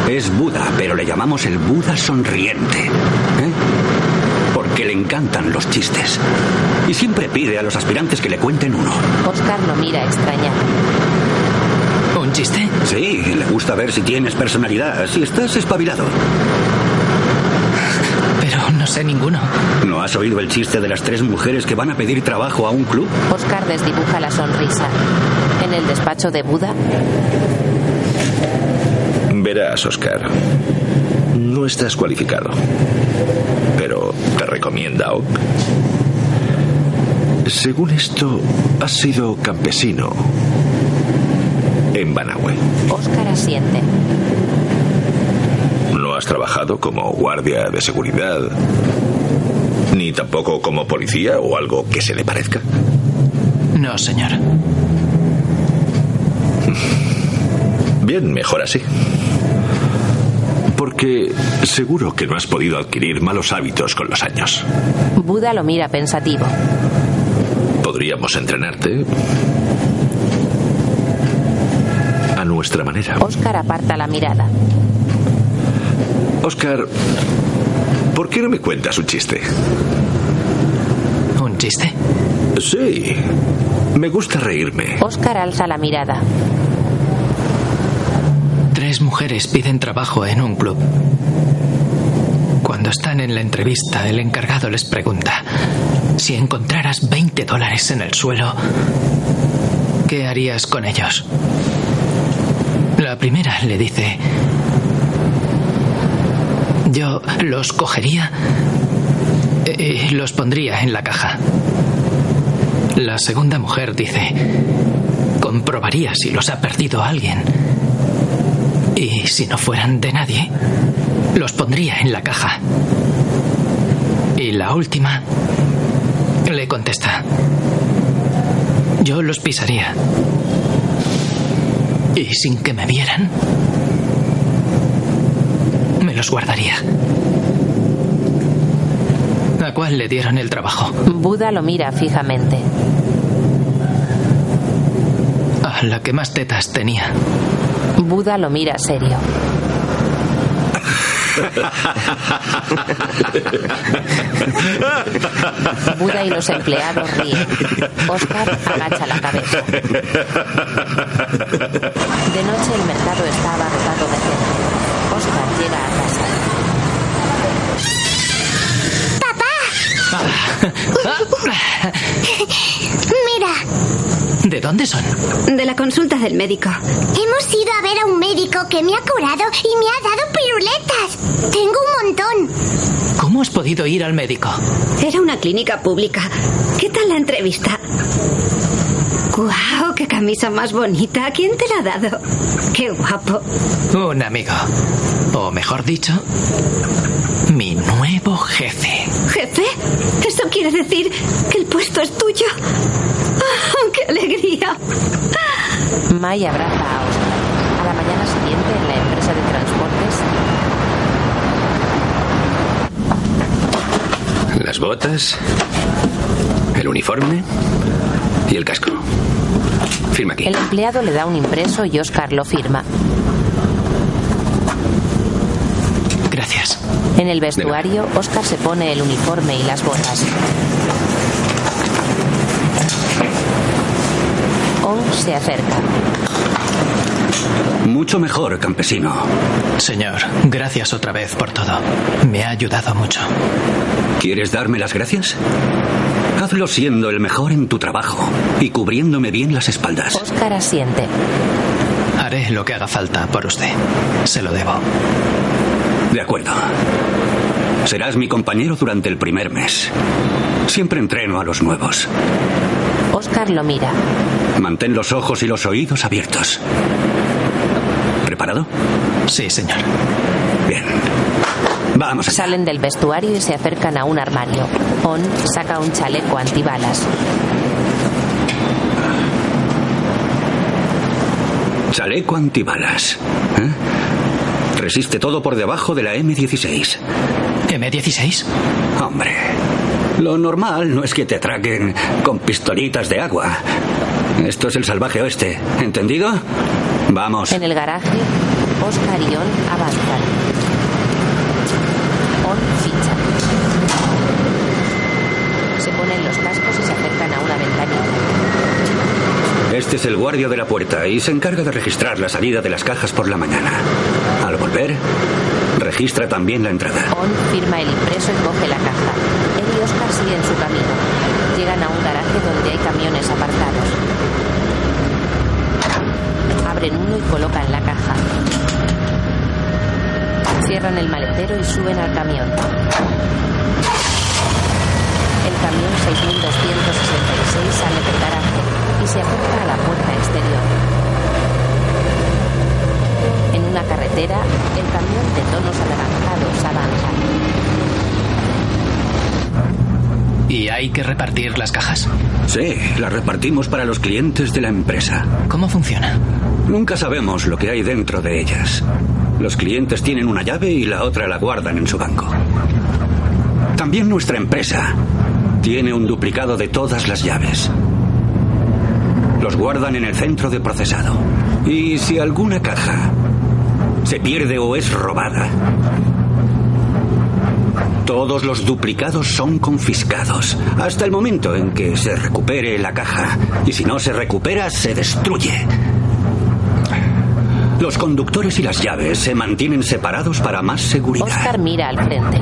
Speaker 13: es Buda, pero le llamamos el Buda sonriente. ¿eh? Porque le encantan los chistes. Y siempre pide a los aspirantes que le cuenten uno.
Speaker 1: Oscar lo mira extrañado.
Speaker 2: ¿Un chiste?
Speaker 13: Sí, le gusta ver si tienes personalidad, si estás espabilado.
Speaker 2: Pero no sé ninguno.
Speaker 13: ¿No has oído el chiste de las tres mujeres que van a pedir trabajo a un club?
Speaker 1: Oscar desdibuja la sonrisa. En el despacho de Buda.
Speaker 14: Verás, Oscar. No estás cualificado. Pero te recomienda Ok. Según esto, has sido campesino en Banahue.
Speaker 1: Oscar asiente.
Speaker 14: No has trabajado como guardia de seguridad, ni tampoco como policía o algo que se le parezca.
Speaker 2: No, señor.
Speaker 14: Bien, mejor así. Porque seguro que no has podido adquirir malos hábitos con los años.
Speaker 1: Buda lo mira pensativo.
Speaker 14: Podríamos entrenarte a nuestra manera.
Speaker 1: Oscar aparta la mirada.
Speaker 14: Oscar, ¿por qué no me cuentas un chiste?
Speaker 2: ¿Un chiste?
Speaker 14: Sí. Me gusta reírme.
Speaker 1: Oscar alza la mirada.
Speaker 2: Tres mujeres piden trabajo en un club. Cuando están en la entrevista, el encargado les pregunta, si encontraras 20 dólares en el suelo, ¿qué harías con ellos? La primera le dice, yo los cogería y los pondría en la caja. La segunda mujer dice, comprobaría si los ha perdido alguien. Y si no fueran de nadie, los pondría en la caja. Y la última le contesta, yo los pisaría. Y sin que me vieran, me los guardaría. ¿A cuál le dieron el trabajo?
Speaker 1: Buda lo mira fijamente.
Speaker 2: A la que más tetas tenía.
Speaker 1: Buda lo mira serio. Buda y los empleados ríen. Oscar agacha la cabeza. De noche el mercado está abarrotado de gente. Oscar llega a casa. [LAUGHS]
Speaker 5: Mira,
Speaker 2: ¿De dónde son?
Speaker 4: De la consulta del médico.
Speaker 5: hemos ido a ver a un médico que me ha curado y me ha dado piruletas. Tengo un montón.
Speaker 2: ¿Cómo has podido ir al médico?
Speaker 4: Era una clínica pública. ¿Qué tal la entrevista? ¡Guau! ¡Qué camisa más bonita! ¿Quién te la ha dado? ¡Qué guapo!
Speaker 2: Un amigo. O mejor dicho, mi nuevo jefe.
Speaker 4: ¿Jefe? ¿Eso quiere decir que el puesto es tuyo? ¡Ah, [LAUGHS] ¡Qué alegría!
Speaker 1: May abraza a Oscar. A la mañana siguiente, en la empresa de transportes,
Speaker 3: Las botas, el uniforme y el casco. Firma aquí.
Speaker 1: el empleado le da un impreso y Oscar lo firma.
Speaker 2: Gracias.
Speaker 1: En el vestuario, Oscar se pone el uniforme y las botas. Se acerca.
Speaker 13: Mucho mejor, campesino.
Speaker 2: Señor, gracias otra vez por todo. Me ha ayudado mucho.
Speaker 13: ¿Quieres darme las gracias? Hazlo siendo el mejor en tu trabajo y cubriéndome bien las espaldas.
Speaker 1: Oscar asiente.
Speaker 2: Haré lo que haga falta por usted. Se lo debo.
Speaker 13: De acuerdo. Serás mi compañero durante el primer mes. Siempre entreno a los nuevos.
Speaker 1: Oscar lo mira.
Speaker 13: Mantén los ojos y los oídos abiertos. ¿Preparado?
Speaker 2: Sí, señor.
Speaker 13: Bien. Vamos allá.
Speaker 1: Salen del vestuario y se acercan a un armario. On saca un chaleco antibalas.
Speaker 13: Chaleco antibalas. ¿Eh? Resiste todo por debajo de la M16.
Speaker 2: ¿M16?
Speaker 13: Hombre, lo normal no es que te atraquen con pistolitas de agua. Esto es el salvaje oeste, ¿entendido? Vamos.
Speaker 1: En el garaje, Oscar y On avanzan. On ficha. Se ponen los cascos y se acercan a una ventanilla.
Speaker 13: Este es el guardia de la puerta y se encarga de registrar la salida de las cajas por la mañana. Al volver, registra también la entrada.
Speaker 1: On firma el impreso y coge la caja. Él y Oscar siguen su camino. Llegan a un garaje donde hay camiones apartados. Abren uno y colocan la caja. Cierran el maletero y suben al camión. El camión 6266 sale del garaje y se acerca a la puerta exterior. En una carretera, el camión de tonos anaranjados avanza.
Speaker 2: ¿Y hay que repartir las cajas?
Speaker 13: Sí, las repartimos para los clientes de la empresa.
Speaker 2: ¿Cómo funciona?
Speaker 13: Nunca sabemos lo que hay dentro de ellas. Los clientes tienen una llave y la otra la guardan en su banco. También nuestra empresa tiene un duplicado de todas las llaves. Los guardan en el centro de procesado. Y si alguna caja se pierde o es robada, todos los duplicados son confiscados hasta el momento en que se recupere la caja. Y si no se recupera, se destruye. Los conductores y las llaves se mantienen separados para más seguridad.
Speaker 1: Oscar mira al frente.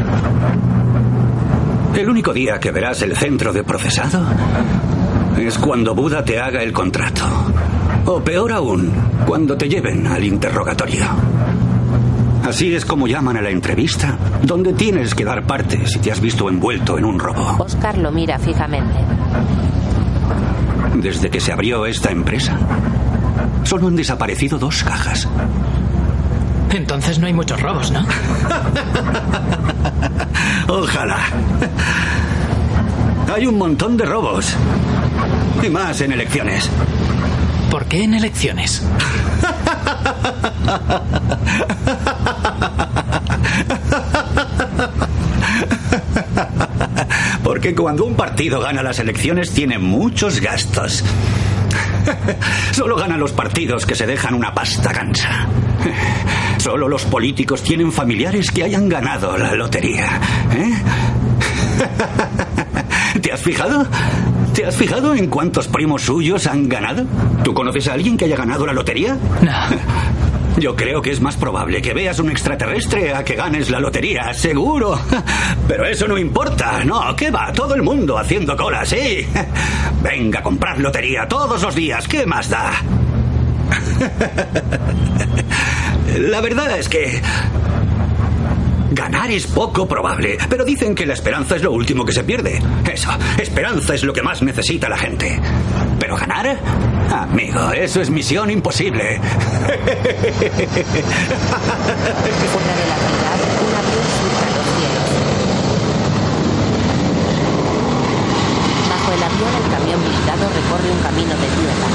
Speaker 13: El único día que verás el centro de procesado es cuando Buda te haga el contrato. O peor aún, cuando te lleven al interrogatorio. Así es como llaman a la entrevista, donde tienes que dar parte si te has visto envuelto en un robo.
Speaker 1: Oscar lo mira fijamente.
Speaker 13: Desde que se abrió esta empresa, solo han desaparecido dos cajas.
Speaker 2: Entonces no hay muchos robos, ¿no? [LAUGHS]
Speaker 13: Ojalá. Hay un montón de robos. Y más en elecciones.
Speaker 2: ¿Por qué en elecciones? [LAUGHS]
Speaker 13: Porque cuando un partido gana las elecciones tiene muchos gastos. [LAUGHS] Solo ganan los partidos que se dejan una pasta gansa. [LAUGHS] Solo los políticos tienen familiares que hayan ganado la lotería. ¿eh? [LAUGHS] ¿Te has fijado? ¿Te has fijado en cuántos primos suyos han ganado? ¿Tú conoces a alguien que haya ganado la lotería?
Speaker 2: No.
Speaker 13: Yo creo que es más probable que veas un extraterrestre a que ganes la lotería, seguro. [LAUGHS] Pero eso no importa, no, ¿qué va? Todo el mundo haciendo cola, sí. [LAUGHS] Venga a comprar lotería todos los días, ¿qué más da? [LAUGHS] La verdad es que Ganar es poco probable, pero dicen que la esperanza es lo último que se pierde. Eso, esperanza es lo que más necesita la gente. Pero ganar, amigo, eso es misión imposible.
Speaker 1: Fuera de la ciudad, un avión surca los cielos. Bajo el avión, el camión blindado recorre un camino de tierra.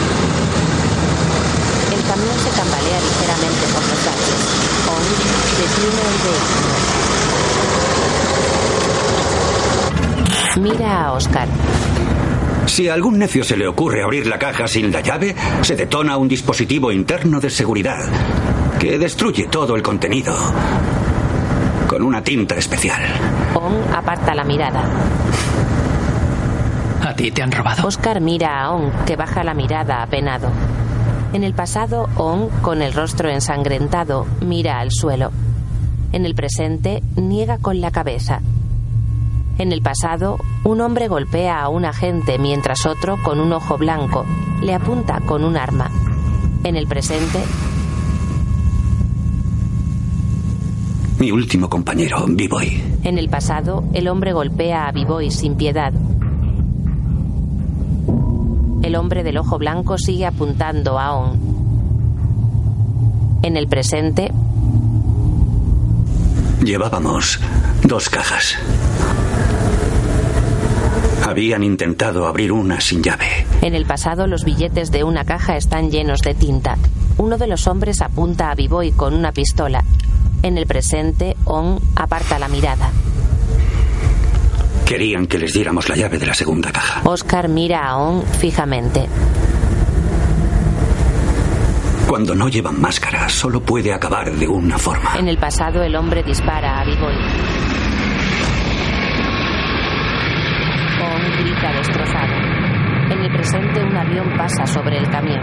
Speaker 1: El camión se tambalea ligeramente por los aires. On detiene el vehículo. Mira a Oscar.
Speaker 13: Si a algún necio se le ocurre abrir la caja sin la llave, se detona un dispositivo interno de seguridad que destruye todo el contenido con una tinta especial.
Speaker 1: On aparta la mirada.
Speaker 2: ¿A ti te han robado?
Speaker 1: Oscar mira a On, que baja la mirada apenado. En el pasado, On, con el rostro ensangrentado, mira al suelo. En el presente, niega con la cabeza. En el pasado, un hombre golpea a un agente mientras otro, con un ojo blanco, le apunta con un arma. En el presente,
Speaker 13: Mi último compañero, B-Boy.
Speaker 1: en el pasado, el hombre golpea a B-Boy sin piedad. El hombre del ojo blanco sigue apuntando a On. En el presente,
Speaker 13: Llevábamos dos cajas. Habían intentado abrir una sin llave.
Speaker 1: En el pasado los billetes de una caja están llenos de tinta. Uno de los hombres apunta a B-Boy con una pistola. En el presente, On aparta la mirada.
Speaker 13: Querían que les diéramos la llave de la segunda caja.
Speaker 1: Oscar mira a On fijamente.
Speaker 13: Cuando no llevan máscara, solo puede acabar de una forma.
Speaker 1: En el pasado el hombre dispara a B-Boy. Grita destrozado. En el presente un avión pasa sobre el camión.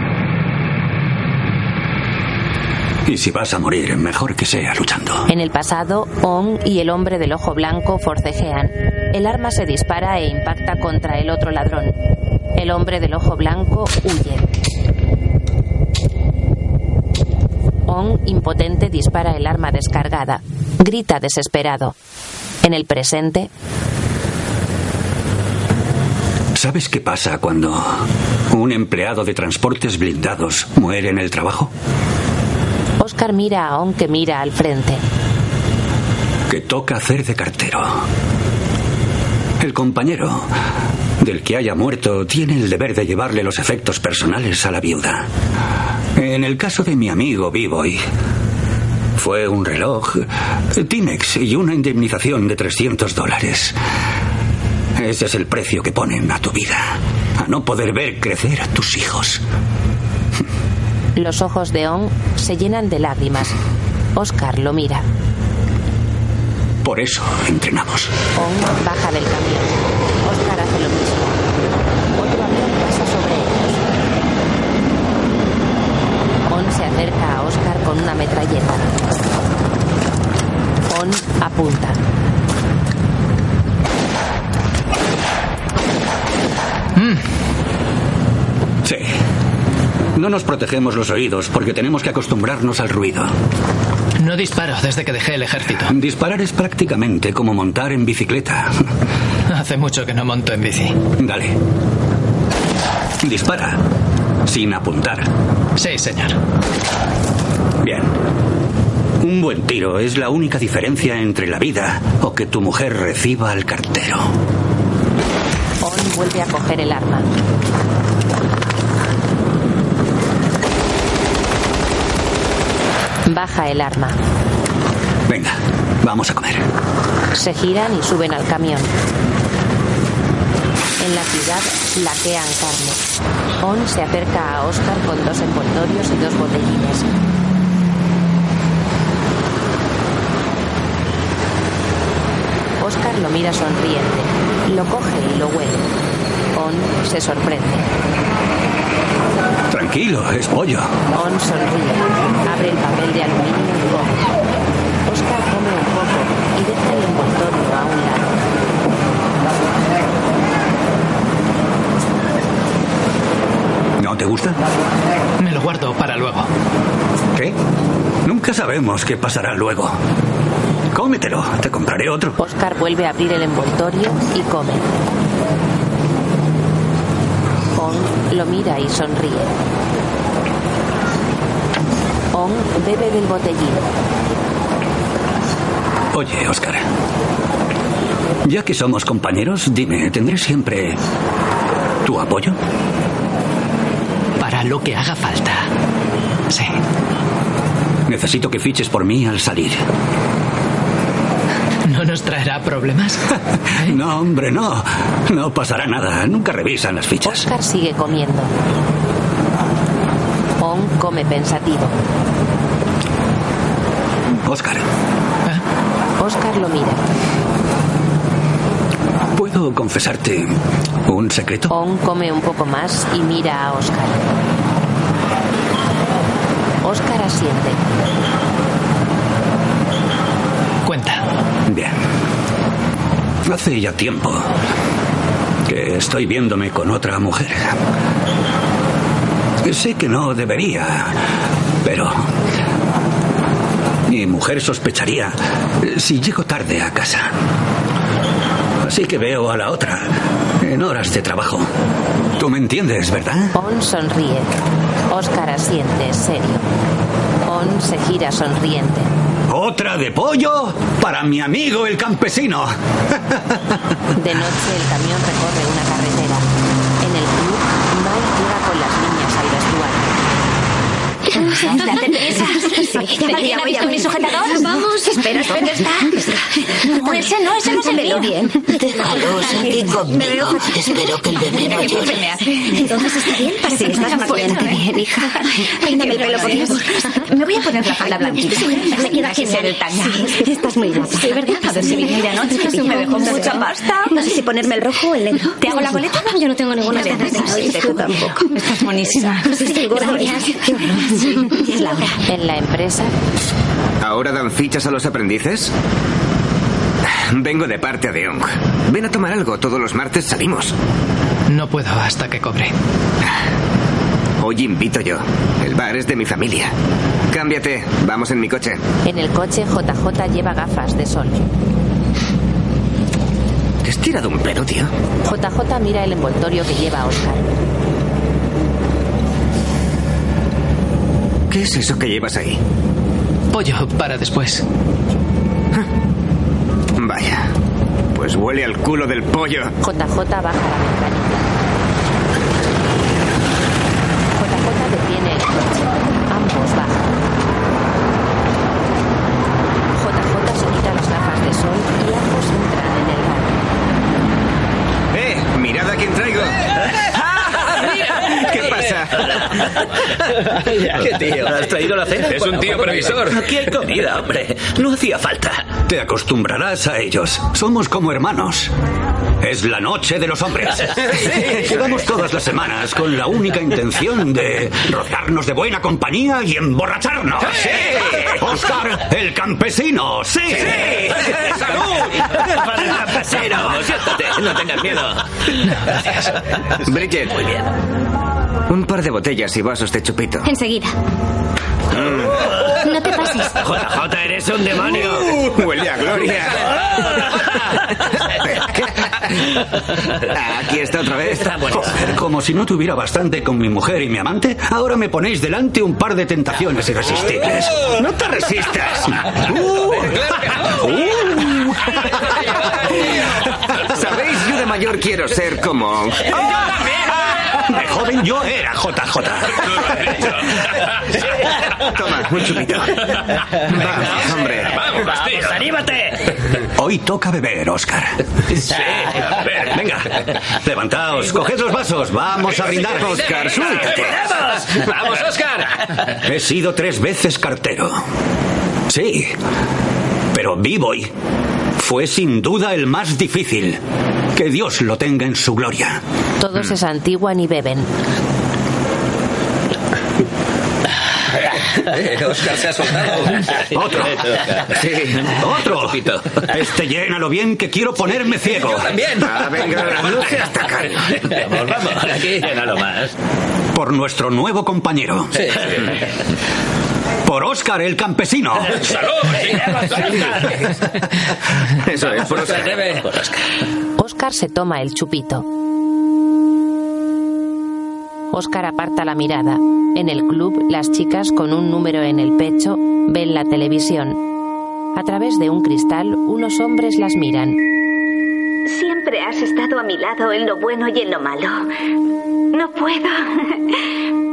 Speaker 13: Y si vas a morir, mejor que sea luchando.
Speaker 1: En el pasado, On y el hombre del ojo blanco forcejean. El arma se dispara e impacta contra el otro ladrón. El hombre del ojo blanco huye. On, impotente, dispara el arma descargada. Grita desesperado. En el presente,
Speaker 13: ¿Sabes qué pasa cuando un empleado de transportes blindados muere en el trabajo?
Speaker 1: Oscar mira a On que mira al frente.
Speaker 13: Que toca hacer de cartero. El compañero del que haya muerto tiene el deber de llevarle los efectos personales a la viuda. En el caso de mi amigo Biboy, fue un reloj, Timex y una indemnización de 300 dólares. Ese es el precio que ponen a tu vida. A no poder ver crecer a tus hijos.
Speaker 1: Los ojos de On se llenan de lágrimas. Oscar lo mira.
Speaker 13: Por eso entrenamos.
Speaker 1: On baja del camión. Oscar hace lo mismo. Otro avión pasa sobre ellos. On se acerca a Oscar con una metralleta. On apunta.
Speaker 13: Sí. No nos protegemos los oídos porque tenemos que acostumbrarnos al ruido.
Speaker 2: No disparo desde que dejé el ejército.
Speaker 13: Disparar es prácticamente como montar en bicicleta. [LAUGHS]
Speaker 2: Hace mucho que no monto en bici.
Speaker 13: Dale. Dispara. Sin apuntar.
Speaker 2: Sí, señor.
Speaker 13: Bien. Un buen tiro es la única diferencia entre la vida o que tu mujer reciba al cartero.
Speaker 1: On vuelve a coger el arma. Baja el arma.
Speaker 13: Venga, vamos a comer.
Speaker 1: Se giran y suben al camión. En la ciudad laquean carne. On se acerca a Oscar con dos envoltorios y dos botellines. Oscar lo mira sonriente. Lo coge y lo huele. On se sorprende.
Speaker 13: Tranquilo, es pollo.
Speaker 1: On sonríe. Abre el papel de aluminio y come. Oscar come un poco y deja el envoltorio a un lado.
Speaker 13: ¿No te gusta?
Speaker 2: Me lo guardo para luego.
Speaker 13: ¿Qué? Nunca sabemos qué pasará luego. Cómetelo, te compraré otro.
Speaker 1: Oscar vuelve a abrir el envoltorio y come. On lo mira y sonríe. On bebe del botellín.
Speaker 13: Oye, Oscar. Ya que somos compañeros, dime, ¿tendré siempre tu apoyo?
Speaker 2: Para lo que haga falta. Sí.
Speaker 13: Necesito que fiches por mí al salir.
Speaker 2: ¿No nos traerá problemas? [LAUGHS]
Speaker 13: No, hombre, no. No pasará nada. Nunca revisan las fichas.
Speaker 1: Oscar sigue comiendo. On come pensativo.
Speaker 13: Oscar,
Speaker 1: Oscar lo mira.
Speaker 13: ¿puedo confesarte un secreto?
Speaker 1: On come un poco más y mira a Oscar. Oscar asiente.
Speaker 13: Hace ya tiempo que estoy viéndome con otra mujer. Sé que no debería, pero mi mujer sospecharía si llego tarde a casa. Así que veo a la otra en horas de trabajo. Tú me entiendes, ¿verdad?
Speaker 1: On sonríe. Oscar asiente, serio. On se gira sonriente.
Speaker 13: Otra de pollo para mi amigo el campesino.
Speaker 1: De noche el camión recorre una carretera. En el club, Mike llega con las niñas al vestuario.
Speaker 4: Date prisa. Sí,
Speaker 11: ¿Alguien ha visto mi sujetador?
Speaker 4: Vamos.
Speaker 11: Espera, espera, está. No, ese no, ese no es el mío.
Speaker 4: bien.
Speaker 15: Déjalos [LAUGHS] aquí conmigo. Espero que el bebé no llore.
Speaker 4: Entonces está bien para
Speaker 11: Sí,
Speaker 4: que
Speaker 11: estás bastante
Speaker 4: bien, hija. Peíname el pelo, por favor.
Speaker 11: Me voy a poner la falda blanquita.
Speaker 4: Me queda
Speaker 11: Así se ve el
Speaker 4: genial.
Speaker 11: tanga.
Speaker 4: Sí, estás muy guapa.
Speaker 11: Sí, ¿verdad? A ver si viene de anoche. Me dejó mucha pasta.
Speaker 4: No sé si ponerme el rojo o el negro.
Speaker 11: ¿Te hago la boleta?
Speaker 4: Yo no tengo ninguna ganas de eso. Tú tampoco.
Speaker 11: Estás buenísima.
Speaker 4: Sí, estoy gorda. Es la hora.
Speaker 1: En la empresa,
Speaker 16: ¿Ahora dan fichas a los aprendices? Vengo de parte de Ong. Ven a tomar algo, todos los martes salimos.
Speaker 2: No puedo hasta que cobre.
Speaker 16: Hoy invito yo. El bar es de mi familia. Cámbiate, vamos en mi coche.
Speaker 1: en el coche JJ lleva gafas de sol.
Speaker 16: ¿Te has tirado un pedo, tío?
Speaker 1: JJ mira el envoltorio que lleva Oscar.
Speaker 16: ¿Qué es eso que llevas ahí?
Speaker 2: Pollo para después.
Speaker 16: Vaya. Pues huele al culo del pollo.
Speaker 1: JJ baja la ventanilla. JJ detiene el coche. Ambos bajan. JJ se quita las gafas de sol y ambos entran en el bar.
Speaker 16: ¡Eh! ¡Mirad a quién traigo! ¿Qué pasa?
Speaker 3: ¿Qué tío? ¿Has traído la cena?
Speaker 14: Es un tío previsor.
Speaker 3: Aquí hay comida, hombre. No hacía falta.
Speaker 13: Te acostumbrarás a ellos. Somos como hermanos. Es la noche de los hombres. [LAUGHS] Quedamos todas las semanas con la única intención de rodearnos de buena compañía y emborracharnos.
Speaker 3: ¡Sí!
Speaker 13: Oscar, el campesino. Sí. [LAUGHS]
Speaker 3: ¡Salud! ¡Para el campesino! Siéntate, no tengas miedo.
Speaker 16: Bridget. Muy bien. Un par de botellas y vasos de chupito.
Speaker 5: Enseguida. No te pases. [LAUGHS]
Speaker 3: JJ, eres un demonio.
Speaker 16: huele a gloria. [LAUGHS] Aquí está otra vez.
Speaker 13: Joder, como si no tuviera bastante con mi mujer y mi amante, ahora me ponéis delante un par de tentaciones irresistibles. ¡No te resistas! [LAUGHS]
Speaker 16: ¿Sabéis? Yo de mayor quiero ser como...
Speaker 13: De joven yo era JJ.
Speaker 16: Toma, un chupito. Vamos, hombre.
Speaker 3: Vamos, vamos, anímate.
Speaker 13: Hoy toca beber, Oscar.
Speaker 3: Sí, a ver,
Speaker 13: Venga, levantaos, coged los vasos, vamos a brindar.
Speaker 16: Oscar, suéltate.
Speaker 3: ¡Vamos! ¡Vamos, Oscar!
Speaker 13: He sido tres veces cartero. Sí, pero Vivoy fue sin duda el más difícil. Que Dios lo tenga en su gloria.
Speaker 1: Todos se santiguan y beben.
Speaker 3: Oscar se ha soltado.
Speaker 13: Otro.
Speaker 3: Sí,
Speaker 13: Otro. Este llénalo bien que quiero ponerme ciego.
Speaker 3: También.
Speaker 16: Ah, venga, no seas tacaño.
Speaker 3: Vamos, vamos, aquí llénalo más.
Speaker 13: Por nuestro nuevo compañero.
Speaker 3: Sí,
Speaker 13: Por Oscar el campesino.
Speaker 3: ¡Salud!
Speaker 16: Eso es, por Oscar.
Speaker 3: Por Oscar.
Speaker 1: Oscar se toma el chupito. Oscar aparta la mirada. En el club, las chicas con un número en el pecho ven la televisión. A través de un cristal, unos hombres las miran.
Speaker 11: Siempre has estado a mi lado en lo bueno y en lo malo. No puedo.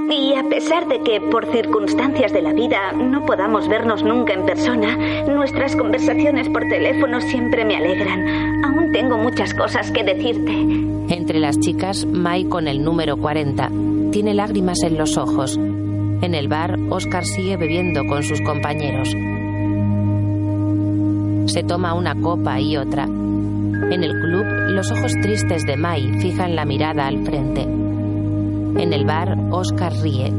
Speaker 11: Y a pesar de que por circunstancias de la vida no podamos vernos nunca en persona, nuestras conversaciones por teléfono siempre me alegran. Aún tengo muchas cosas que decirte.
Speaker 1: Entre las chicas, Mai con el número 40. Tiene lágrimas en los ojos. En el bar, Oscar sigue bebiendo con sus compañeros. Se toma una copa y otra. En el club, los ojos tristes de Mai fijan la mirada al frente. En el bar, Oscar ríe.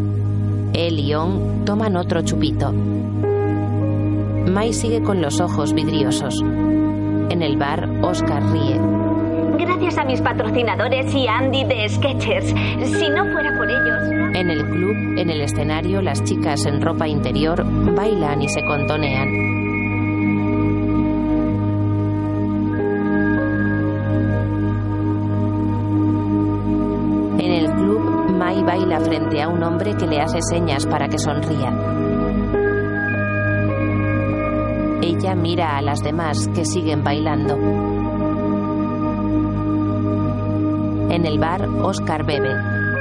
Speaker 1: Él y On toman otro chupito. Mai sigue con los ojos vidriosos. En el bar, Oscar ríe.
Speaker 11: Gracias a mis patrocinadores y a Andy de Sketchers. Si no fuera por ellos.
Speaker 1: En el club, en el escenario, las chicas en ropa interior bailan y se contonean. Frente a un hombre que le hace señas para que sonría. Ella mira a las demás que siguen bailando. En el bar, Oscar bebe.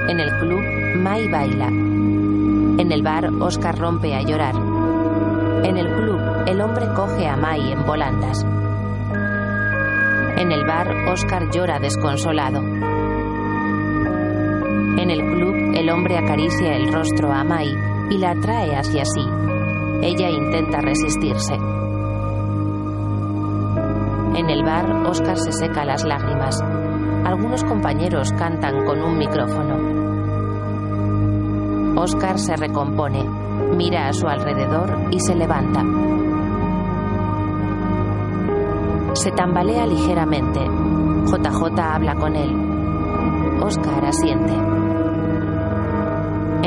Speaker 1: En el club, Mai baila. En el bar, Oscar rompe a llorar. En el club, el hombre coge a Mai en volandas. En el bar, Oscar llora desconsolado. En el club, el hombre acaricia el rostro a Mai y la atrae hacia sí. Ella intenta resistirse. En el bar, Oscar se seca las lágrimas. Algunos compañeros cantan con un micrófono. Oscar se recompone, mira a su alrededor y se levanta. Se tambalea ligeramente. JJ habla con él. Oscar asiente.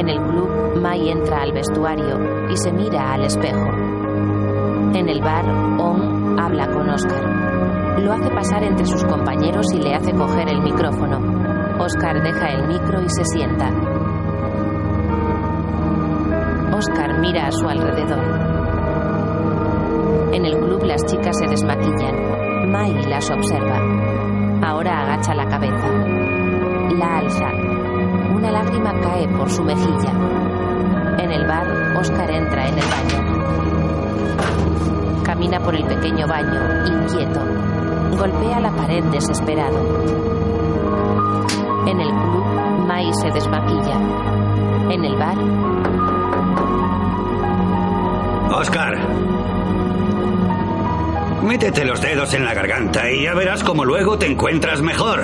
Speaker 1: En el club, Mai entra al vestuario y se mira al espejo. En el bar, On habla con Oscar. Lo hace pasar entre sus compañeros y le hace coger el micrófono. Oscar deja el micro y se sienta. Oscar mira a su alrededor. En el club las chicas se desmaquillan. Mai las observa. Ahora agacha la cabeza. La alza. Una lágrima cae por su mejilla. En el bar, Oscar entra en el baño. Camina por el pequeño baño, inquieto. Golpea la pared desesperado. En el club, Mai se desmaquilla. En el bar,
Speaker 13: Oscar. Métete los dedos en la garganta y ya verás cómo luego te encuentras mejor.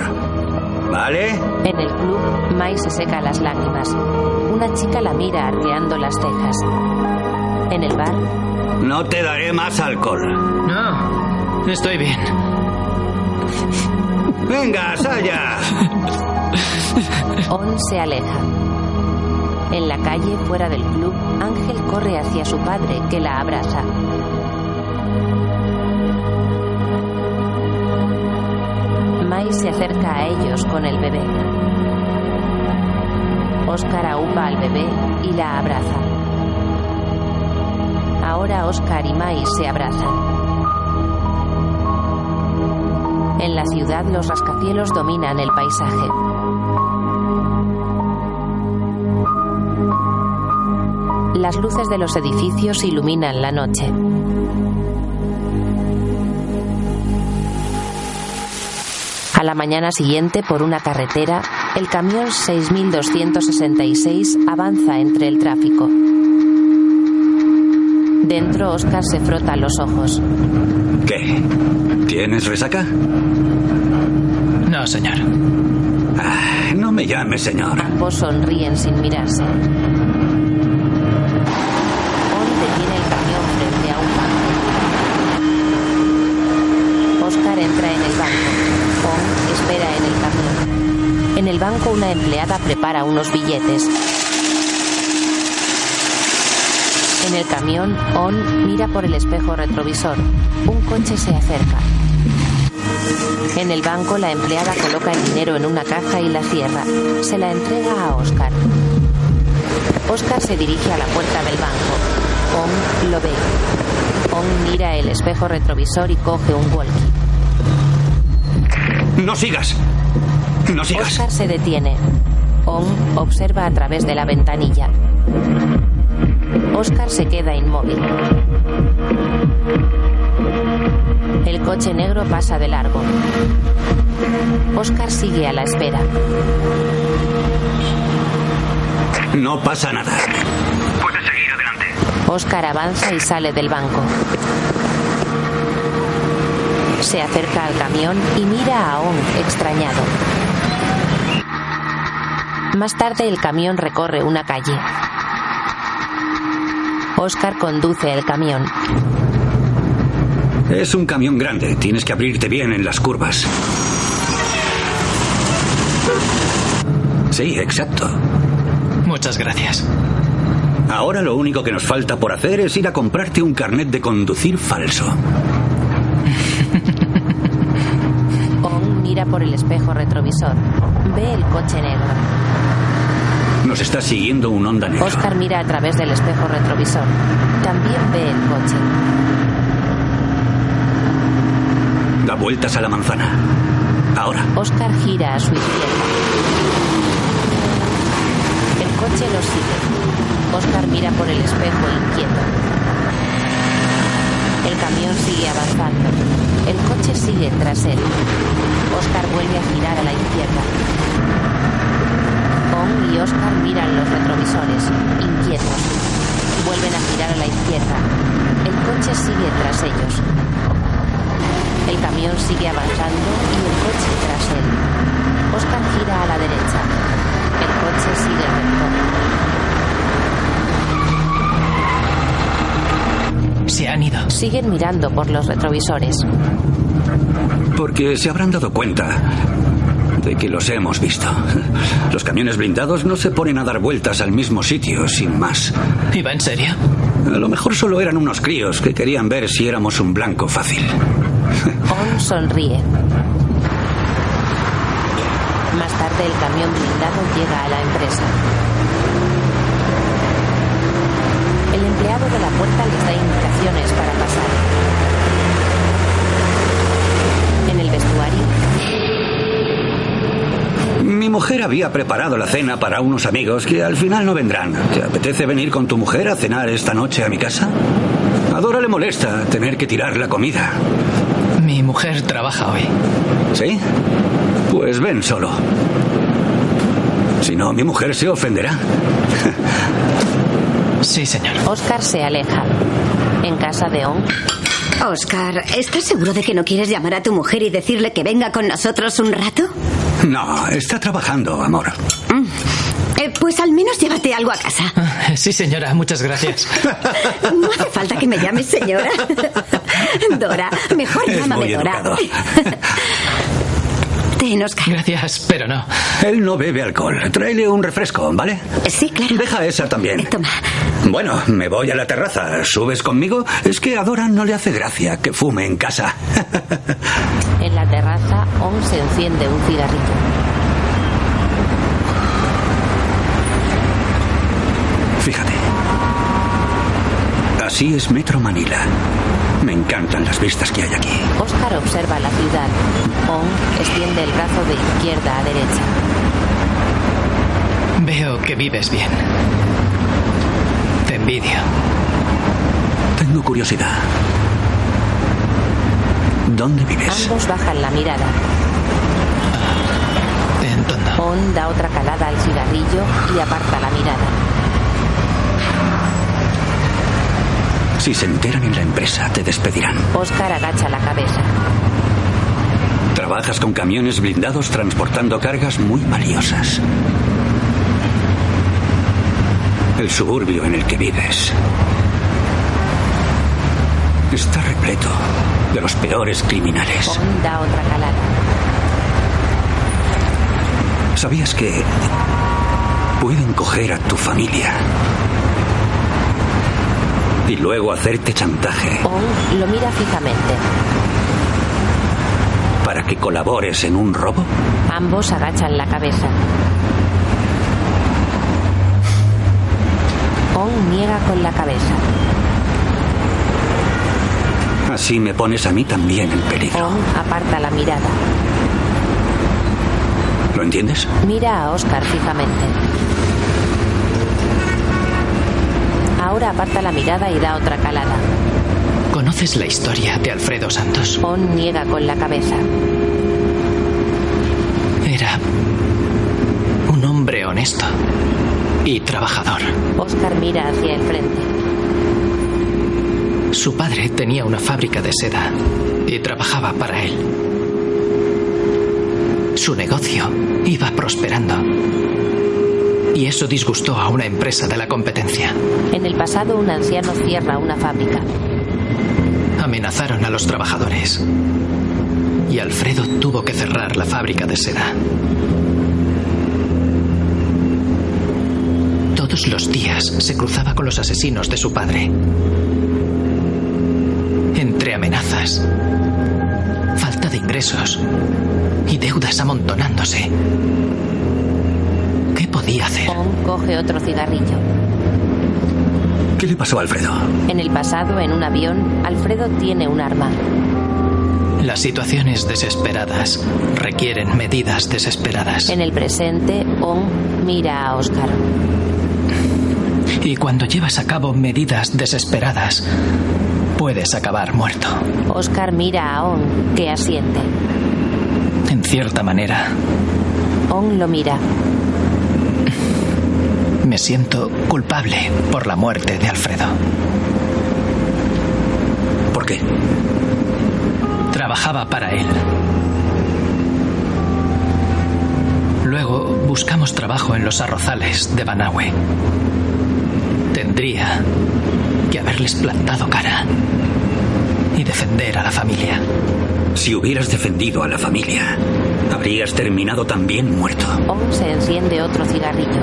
Speaker 13: ¿Vale?
Speaker 1: En el club, Mai se seca las lágrimas. Una chica la mira arqueando las cejas. En el bar,
Speaker 13: No te daré más alcohol.
Speaker 2: No, estoy bien.
Speaker 13: Venga, Saya.
Speaker 1: On se aleja. En la calle, fuera del club, Ángel corre hacia su padre, que la abraza. Mai se acerca a ellos con el bebé. Oscar aupa al bebé y la abraza. Ahora Oscar y Mai se abrazan. En la ciudad los rascacielos dominan el paisaje. Las luces de los edificios iluminan la noche. A la mañana siguiente, por una carretera, el camión 6266 avanza entre el tráfico. Dentro, Oscar se frota los ojos.
Speaker 13: ¿Qué? ¿Tienes resaca?
Speaker 2: No, señor.
Speaker 13: Ah, no me llames, señor.
Speaker 1: Ambos sonríen sin mirarse. On detiene el camión frente a un banco. Oscar entra en el banco. On espera en el camión. En el banco una empleada prepara unos billetes. En el camión, On mira por el espejo retrovisor. Un coche se acerca. En el banco, la empleada coloca el dinero en una caja y la cierra. Se la entrega a Oscar. Oscar se dirige a la puerta del banco. On lo ve. On mira el espejo retrovisor y coge un walkie.
Speaker 13: No sigas. [LAUGHS] No sigas.
Speaker 1: Oscar se detiene. On observa a través de la ventanilla. Oscar se queda inmóvil. El coche negro pasa de largo. Oscar sigue a la espera.
Speaker 13: No pasa nada.
Speaker 10: Puedes seguir adelante.
Speaker 1: Oscar avanza y sale del banco. Se acerca al camión y mira a On extrañado. Más tarde el camión recorre una calle. Oscar conduce el camión.
Speaker 13: Es un camión grande. Tienes que abrirte bien en las curvas. Sí, exacto.
Speaker 2: Muchas gracias.
Speaker 13: Ahora lo único que nos falta por hacer es ir a comprarte un carnet de conducir falso. [LAUGHS]
Speaker 1: On mira por el espejo retrovisor. Ve el coche negro.
Speaker 13: Nos está siguiendo un Honda negro.
Speaker 1: Oscar mira a través del espejo retrovisor. También ve el coche.
Speaker 13: Da vueltas a la manzana. Ahora.
Speaker 1: Oscar gira a su izquierda. El coche lo sigue. Oscar mira por el espejo inquieto. El camión sigue avanzando. El coche sigue tras él. Oscar vuelve a girar a la izquierda. Y Oscar miran los retrovisores, inquietos. Vuelven a girar a la izquierda. El coche sigue tras ellos. El camión sigue avanzando y el coche tras él. Oscar gira a la derecha. El coche sigue recto. Se han ido. Siguen mirando por los retrovisores.
Speaker 13: Porque se habrán dado cuenta de que los hemos visto. [LAUGHS] Los camiones blindados no se ponen a dar vueltas al mismo sitio, sin más.
Speaker 2: ¿Iba en serio?
Speaker 13: A lo mejor solo eran unos críos que querían ver si éramos un blanco fácil.
Speaker 1: On sonríe. Más tarde el camión blindado llega a la empresa. El empleado de la puerta les da indicaciones para pasar. En el vestuario,
Speaker 13: Mi mujer había preparado la cena para unos amigos que al final no vendrán. ¿Te apetece venir con tu mujer a cenar esta noche a mi casa? A Dora le molesta tener que tirar la comida.
Speaker 2: Mi mujer trabaja hoy.
Speaker 13: ¿Sí? Pues ven solo. Si no, mi mujer se ofenderá. [LAUGHS]
Speaker 2: Sí, señor.
Speaker 1: Oscar se aleja. En casa de On,
Speaker 4: Oscar, ¿estás seguro de que no quieres llamar a tu mujer y decirle que venga con nosotros un rato? [LAUGHS]
Speaker 13: No, está trabajando, amor.
Speaker 4: Eh, pues al menos llévate algo a casa.
Speaker 2: Sí, señora, muchas gracias. [LAUGHS]
Speaker 4: No hace falta que me llames señora. [LAUGHS] Dora, mejor
Speaker 13: Es
Speaker 4: llámame
Speaker 13: muy
Speaker 4: Dora.
Speaker 13: educado.
Speaker 4: Ten, Oscar.
Speaker 2: Gracias, pero no.
Speaker 13: Él no bebe alcohol. Tráele un refresco, ¿vale?
Speaker 4: Sí, claro.
Speaker 13: Deja esa también.
Speaker 4: Toma.
Speaker 13: Bueno, me voy a la terraza. ¿Subes conmigo? Es que a Dora no le hace gracia que fume en casa. [LAUGHS]
Speaker 1: en la terraza, On se enciende un cigarrillo.
Speaker 13: Fíjate. Así es Metro Manila. Me encantan las vistas que hay aquí.
Speaker 1: Oscar observa la ciudad. On extiende el brazo de izquierda a derecha.
Speaker 2: Veo que vives bien. Te envidio.
Speaker 13: Tengo curiosidad. ¿Dónde vives?
Speaker 1: Ambos bajan la mirada.
Speaker 2: En Tondo.
Speaker 1: On da otra calada al cigarrillo y aparta la mirada.
Speaker 13: Si se enteran en la empresa, te despedirán.
Speaker 1: Oscar agacha la cabeza.
Speaker 13: Trabajas con camiones blindados transportando cargas muy valiosas. El suburbio en el que vives está repleto de los peores criminales.
Speaker 1: Otra calada.
Speaker 13: ¿Sabías que pueden coger a tu familia y luego hacerte chantaje
Speaker 1: On lo mira fijamente.
Speaker 13: para que colabores en un robo?
Speaker 1: Ambos agachan la cabeza. On niega con la cabeza.
Speaker 13: Así me pones a mí también en peligro.
Speaker 1: On aparta la mirada.
Speaker 13: ¿Lo entiendes?
Speaker 1: Mira a Oscar fijamente. Ahora aparta la mirada y da otra calada.
Speaker 2: ¿Conoces la historia de Alfredo Santos?
Speaker 1: On niega con la cabeza.
Speaker 2: Era un hombre honesto y trabajador.
Speaker 1: Oscar mira hacia el frente.
Speaker 2: Su padre tenía una fábrica de seda y trabajaba para él. Su negocio iba prosperando. Y eso disgustó a una empresa de la competencia.
Speaker 1: En el pasado, un anciano cierra una fábrica.
Speaker 2: Amenazaron a los trabajadores. Y Alfredo tuvo que cerrar la fábrica de seda. Todos los días se cruzaba con los asesinos de su padre. Entre amenazas, falta de ingresos y deudas amontonándose. ¿Qué podía hacer?
Speaker 1: On coge otro cigarrillo.
Speaker 13: ¿Qué le pasó a Alfredo?
Speaker 1: En el pasado, en un avión, Alfredo tiene un arma.
Speaker 2: Las situaciones desesperadas requieren medidas desesperadas.
Speaker 1: En el presente, On mira a Oscar.
Speaker 2: Y cuando llevas a cabo medidas desesperadas, puedes acabar muerto.
Speaker 1: Oscar mira a On, que asiente.
Speaker 2: En cierta manera,
Speaker 1: On lo mira.
Speaker 2: me siento culpable por la muerte de Alfredo.
Speaker 13: ¿Por qué?
Speaker 2: Trabajaba para él. Luego buscamos trabajo en los arrozales de Banahue. Tendría que haberles plantado cara. y defender a la familia.
Speaker 13: Si hubieras defendido a la familia, habrías terminado también muerto.
Speaker 1: On se enciende otro cigarrillo.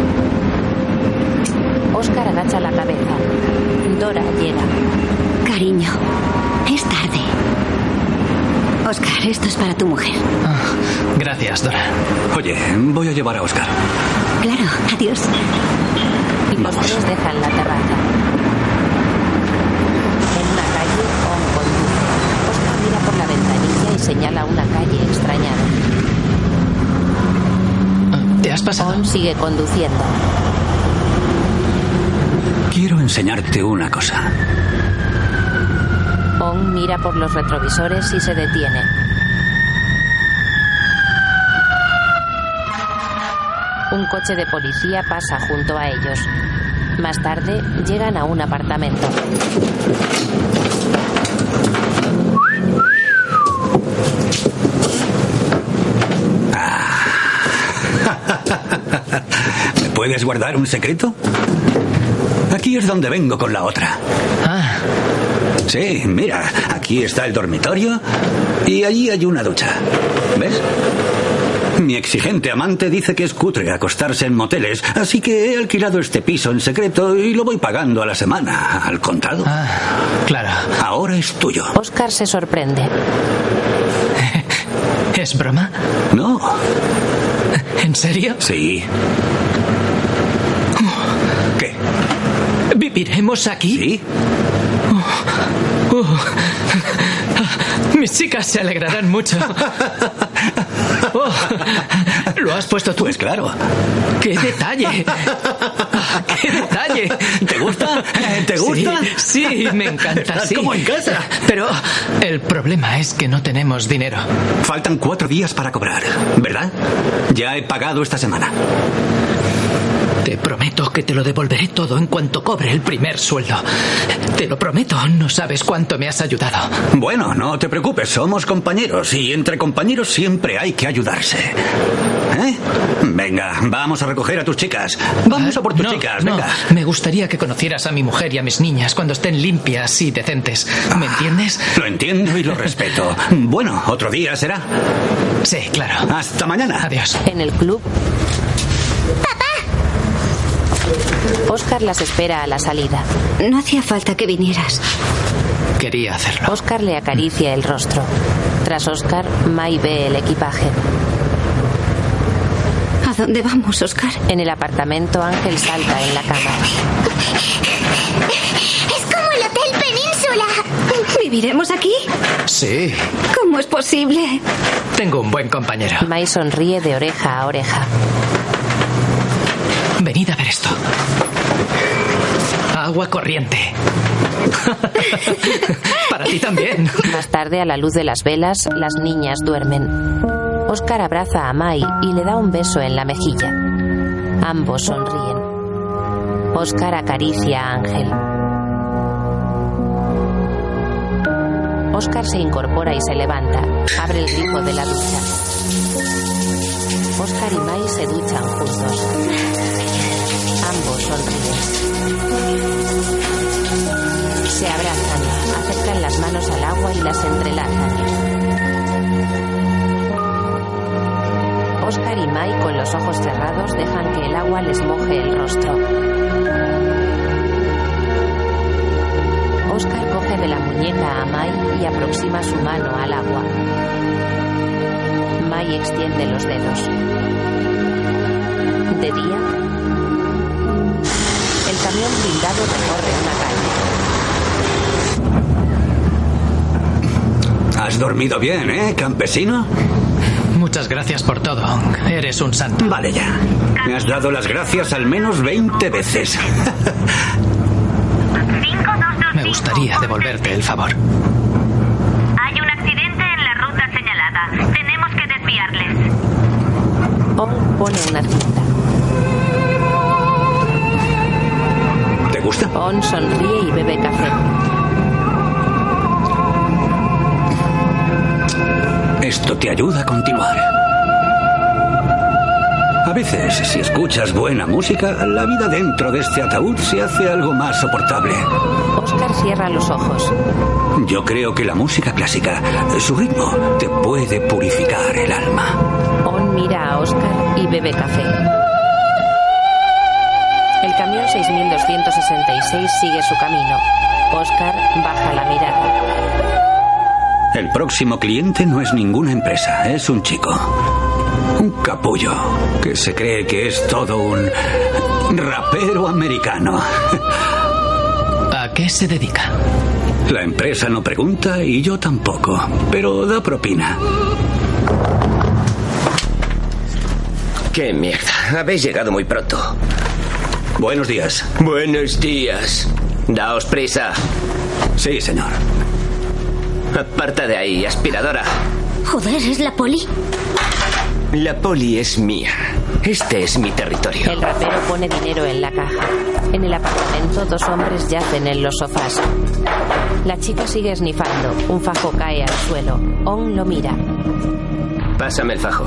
Speaker 1: Oscar agacha la cabeza. Dora llega.
Speaker 4: Cariño, es tarde. Oscar, esto es para tu mujer.
Speaker 2: Gracias, Dora.
Speaker 13: Oye, voy a llevar a Oscar.
Speaker 4: Claro, adiós.
Speaker 1: Los tres dejan la terraza. En una calle, On conduce. Oscar mira por la ventanilla y señala una calle extrañada.
Speaker 2: ¿Te has pasado?
Speaker 1: On sigue conduciendo.
Speaker 13: Quiero enseñarte una cosa.
Speaker 1: On mira por los retrovisores y se detiene. Un coche de policía pasa junto a ellos. Más tarde llegan a un apartamento.
Speaker 13: ¿Me [LAUGHS] puedes guardar un secreto? Aquí es donde vengo con la otra.
Speaker 2: Ah.
Speaker 13: Sí, mira, aquí está el dormitorio y allí hay una ducha. ¿Ves? [LAUGHS] Mi exigente amante dice que es cutre acostarse en moteles, así que he alquilado este piso en secreto y lo voy pagando a la semana, al contado.
Speaker 2: Ah, claro.
Speaker 13: Ahora es tuyo.
Speaker 1: Oscar se sorprende. [LAUGHS]
Speaker 2: ¿Es broma?
Speaker 13: No.
Speaker 2: ¿En serio?
Speaker 13: Sí. ¿Qué?
Speaker 2: ¿Viviremos aquí?
Speaker 13: Sí.
Speaker 2: Uh, [LAUGHS] mis chicas se alegrarán mucho. Oh, [LAUGHS] ¿Lo has puesto tú?
Speaker 13: Pues claro.
Speaker 2: ¡Qué detalle! [LAUGHS] ¡Qué detalle!
Speaker 13: ¿Te gusta? ¿Te gusta?
Speaker 2: Sí, sí, me encanta.
Speaker 13: Estás
Speaker 2: Sí.
Speaker 13: como en casa.
Speaker 2: Pero el problema es que no tenemos dinero.
Speaker 13: Faltan cuatro días para cobrar, ¿verdad? Ya he pagado esta semana.
Speaker 2: Prometo que te lo devolveré todo en cuanto cobre el primer sueldo. Te lo prometo, no sabes cuánto me has ayudado.
Speaker 13: Bueno, no te preocupes, somos compañeros y entre compañeros siempre hay que ayudarse. ¿Eh? Venga, vamos a recoger a tus chicas. Vamos a por tus
Speaker 2: No,
Speaker 13: chicas,
Speaker 2: no,
Speaker 13: venga.
Speaker 2: me gustaría que conocieras a mi mujer y a mis niñas cuando estén limpias y decentes. ¿Me entiendes?
Speaker 13: Lo entiendo y lo [LAUGHS] respeto. Bueno, otro día será.
Speaker 2: Sí, claro.
Speaker 13: Hasta mañana.
Speaker 2: Adiós.
Speaker 1: En el club. Oscar las espera a la salida.
Speaker 4: No hacía falta que vinieras.
Speaker 2: Quería hacerlo.
Speaker 1: Oscar le acaricia el rostro. Tras Oscar, Mai ve el equipaje.
Speaker 4: ¿A dónde vamos, Oscar?
Speaker 1: En el apartamento, Ángel salta en la cama.
Speaker 5: Es como el Hotel Península.
Speaker 4: ¿Viviremos aquí?
Speaker 2: Sí,
Speaker 4: ¿Cómo es posible?
Speaker 2: tengo un buen compañero.
Speaker 1: Mai sonríe de oreja a oreja.
Speaker 2: Venid a ver esto. Agua corriente. [LAUGHS] Para ti también.
Speaker 1: Más tarde, a la luz de las velas, las niñas duermen. Oscar abraza a Mai y le da un beso en la mejilla. Ambos sonríen. Oscar acaricia a Ángel. Oscar se incorpora y se levanta. Abre el grifo de la ducha. Oscar y Mai se duchan juntos. Ambos. Se abrazan, acercan las manos al agua y las entrelazan. Oscar y Mai con los ojos cerrados dejan que el agua les moje el rostro. Oscar coge de la muñeca a Mai y aproxima su mano al agua. Mai extiende los dedos. De día, camión blindado recorre una calle.
Speaker 13: Has dormido bien, ¿eh, campesino?
Speaker 2: Muchas gracias por todo. Eres un santo.
Speaker 13: Vale ya. Me has dado las gracias al menos 20 veces.
Speaker 2: Me gustaría devolverte el favor.
Speaker 11: Hay un accidente en la ruta señalada. Tenemos que desviarles.
Speaker 1: Ong pone una cinta.
Speaker 13: ¿Te gusta?
Speaker 1: On sonríe y bebe café.
Speaker 13: Esto te ayuda a continuar. A veces, si escuchas buena música, la vida dentro de este ataúd se hace algo más soportable.
Speaker 1: Oscar cierra los ojos.
Speaker 13: Yo creo que la música clásica, su ritmo, te puede purificar el alma.
Speaker 1: On mira a Oscar y bebe café. El camión 6266 sigue su camino. Oscar baja la mirada.
Speaker 13: El próximo cliente no es ninguna empresa, es un chico. Un capullo que se cree que es todo un rapero americano.
Speaker 2: ¿A qué se dedica?
Speaker 13: La empresa no pregunta y yo tampoco, pero da propina.
Speaker 3: ¡Qué mierda! Habéis llegado muy pronto.
Speaker 13: Buenos días.
Speaker 3: Buenos días. Daos prisa.
Speaker 13: Sí, señor.
Speaker 3: Aparta de ahí, aspiradora.
Speaker 5: Joder, ¿es la poli?
Speaker 3: La poli es mía. Este es mi territorio.
Speaker 1: El rapero pone dinero en la caja. En el apartamento, dos hombres yacen en los sofás. La chica sigue esnifando. Un fajo cae al suelo. On lo mira.
Speaker 3: Pásame el fajo.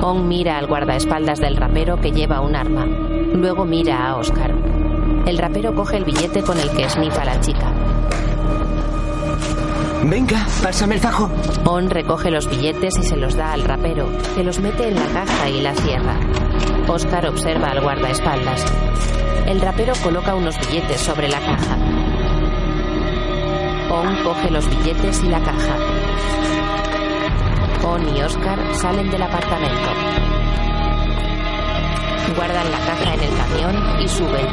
Speaker 1: On mira al guardaespaldas del rapero que lleva un arma. Luego mira a Oscar. El rapero coge el billete con el que esnifa la chica.
Speaker 3: Venga, pásame el fajo.
Speaker 1: On recoge los billetes y se los da al rapero, que los mete en la caja y la cierra. Oscar observa al guardaespaldas. El rapero coloca unos billetes sobre la caja. On coge los billetes y la caja. On y Oscar salen del apartamento. Guardan la caja en el camión y suben.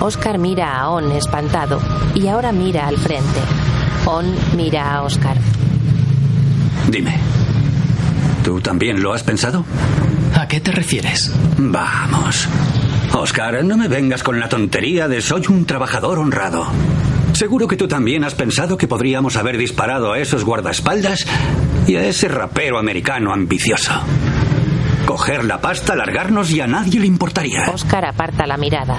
Speaker 1: Oscar mira a On espantado y ahora mira al frente. On mira a Oscar.
Speaker 13: Dime, ¿tú también lo has pensado?
Speaker 2: ¿A qué te refieres?
Speaker 13: Vamos. Oscar, no me vengas con la tontería de soy un trabajador honrado. Seguro que tú también has pensado que podríamos haber disparado a esos guardaespaldas y a ese rapero americano ambicioso. Coger la pasta, largarnos y a nadie le importaría.
Speaker 1: Oscar aparta la mirada.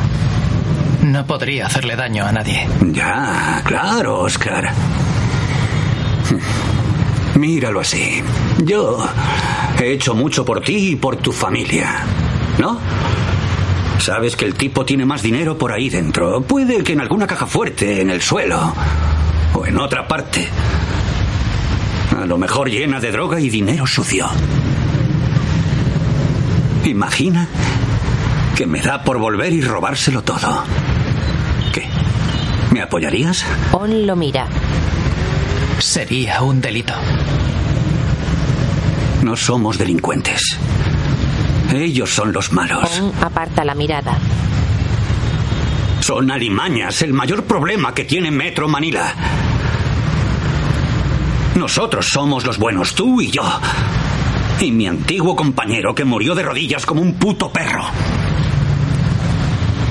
Speaker 2: No podría hacerle daño a nadie.
Speaker 13: Ya, claro, Oscar. Míralo así. Yo he hecho mucho por ti y por tu familia. ¿No? Sabes que el tipo tiene más dinero por ahí dentro. Puede que en alguna caja fuerte, en el suelo. O en otra parte. A lo mejor llena de droga y dinero sucio. Imagina que me da por volver y robárselo todo. ¿Qué? ¿Me apoyarías?
Speaker 1: On lo mira.
Speaker 2: Sería un delito.
Speaker 13: No somos delincuentes. Ellos son los malos.
Speaker 1: On aparta la mirada.
Speaker 13: Son alimañas, el mayor problema que tiene Metro Manila. Nosotros somos los buenos, tú y yo. Y mi antiguo compañero que murió de rodillas como un puto perro.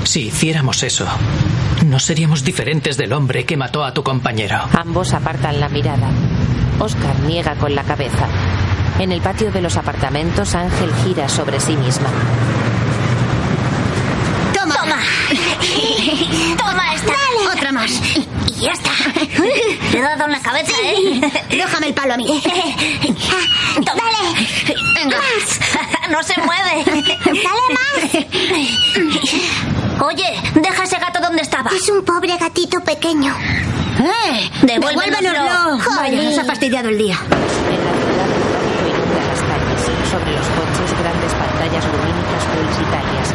Speaker 2: Si hiciéramos eso, no seríamos diferentes del hombre que mató a tu compañero.
Speaker 1: Ambos apartan la mirada. Oscar niega con la cabeza. En el patio de los apartamentos, Ángel gira sobre sí misma.
Speaker 5: Toma. [LAUGHS] Toma. Toma esta. Otra más. Y ya está.
Speaker 4: Te he dado en la cabeza, ¿eh?
Speaker 5: Déjame el palo a mí.
Speaker 4: Dale.
Speaker 5: Venga. [LAUGHS]
Speaker 4: No se mueve.
Speaker 5: Dale más.
Speaker 4: Oye, deja ese gato donde estaba.
Speaker 5: Es un pobre gatito pequeño.
Speaker 4: ¡Eh! Devuélvenoslo.
Speaker 5: Vaya, nos ha fastidiado el día.
Speaker 1: En la ciudad el tráfico inunda las calles. Sobre los coches, grandes pantallas lumínicas publicitarias.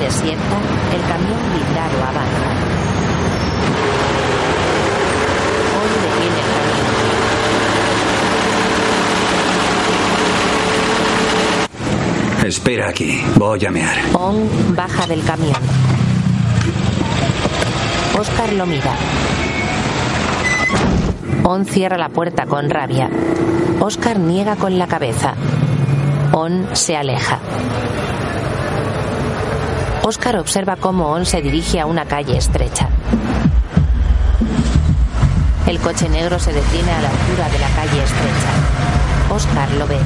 Speaker 1: Desierta, el camión blindado avanza. Hoy detiene el camión.
Speaker 13: Espera aquí, voy a mear.
Speaker 1: On baja del camión. Oscar lo mira. On cierra la puerta con rabia. Oscar niega con la cabeza. On se aleja. Oscar observa cómo On se dirige a una calle estrecha. El coche negro se detiene a la altura de la calle estrecha. Oscar lo ve.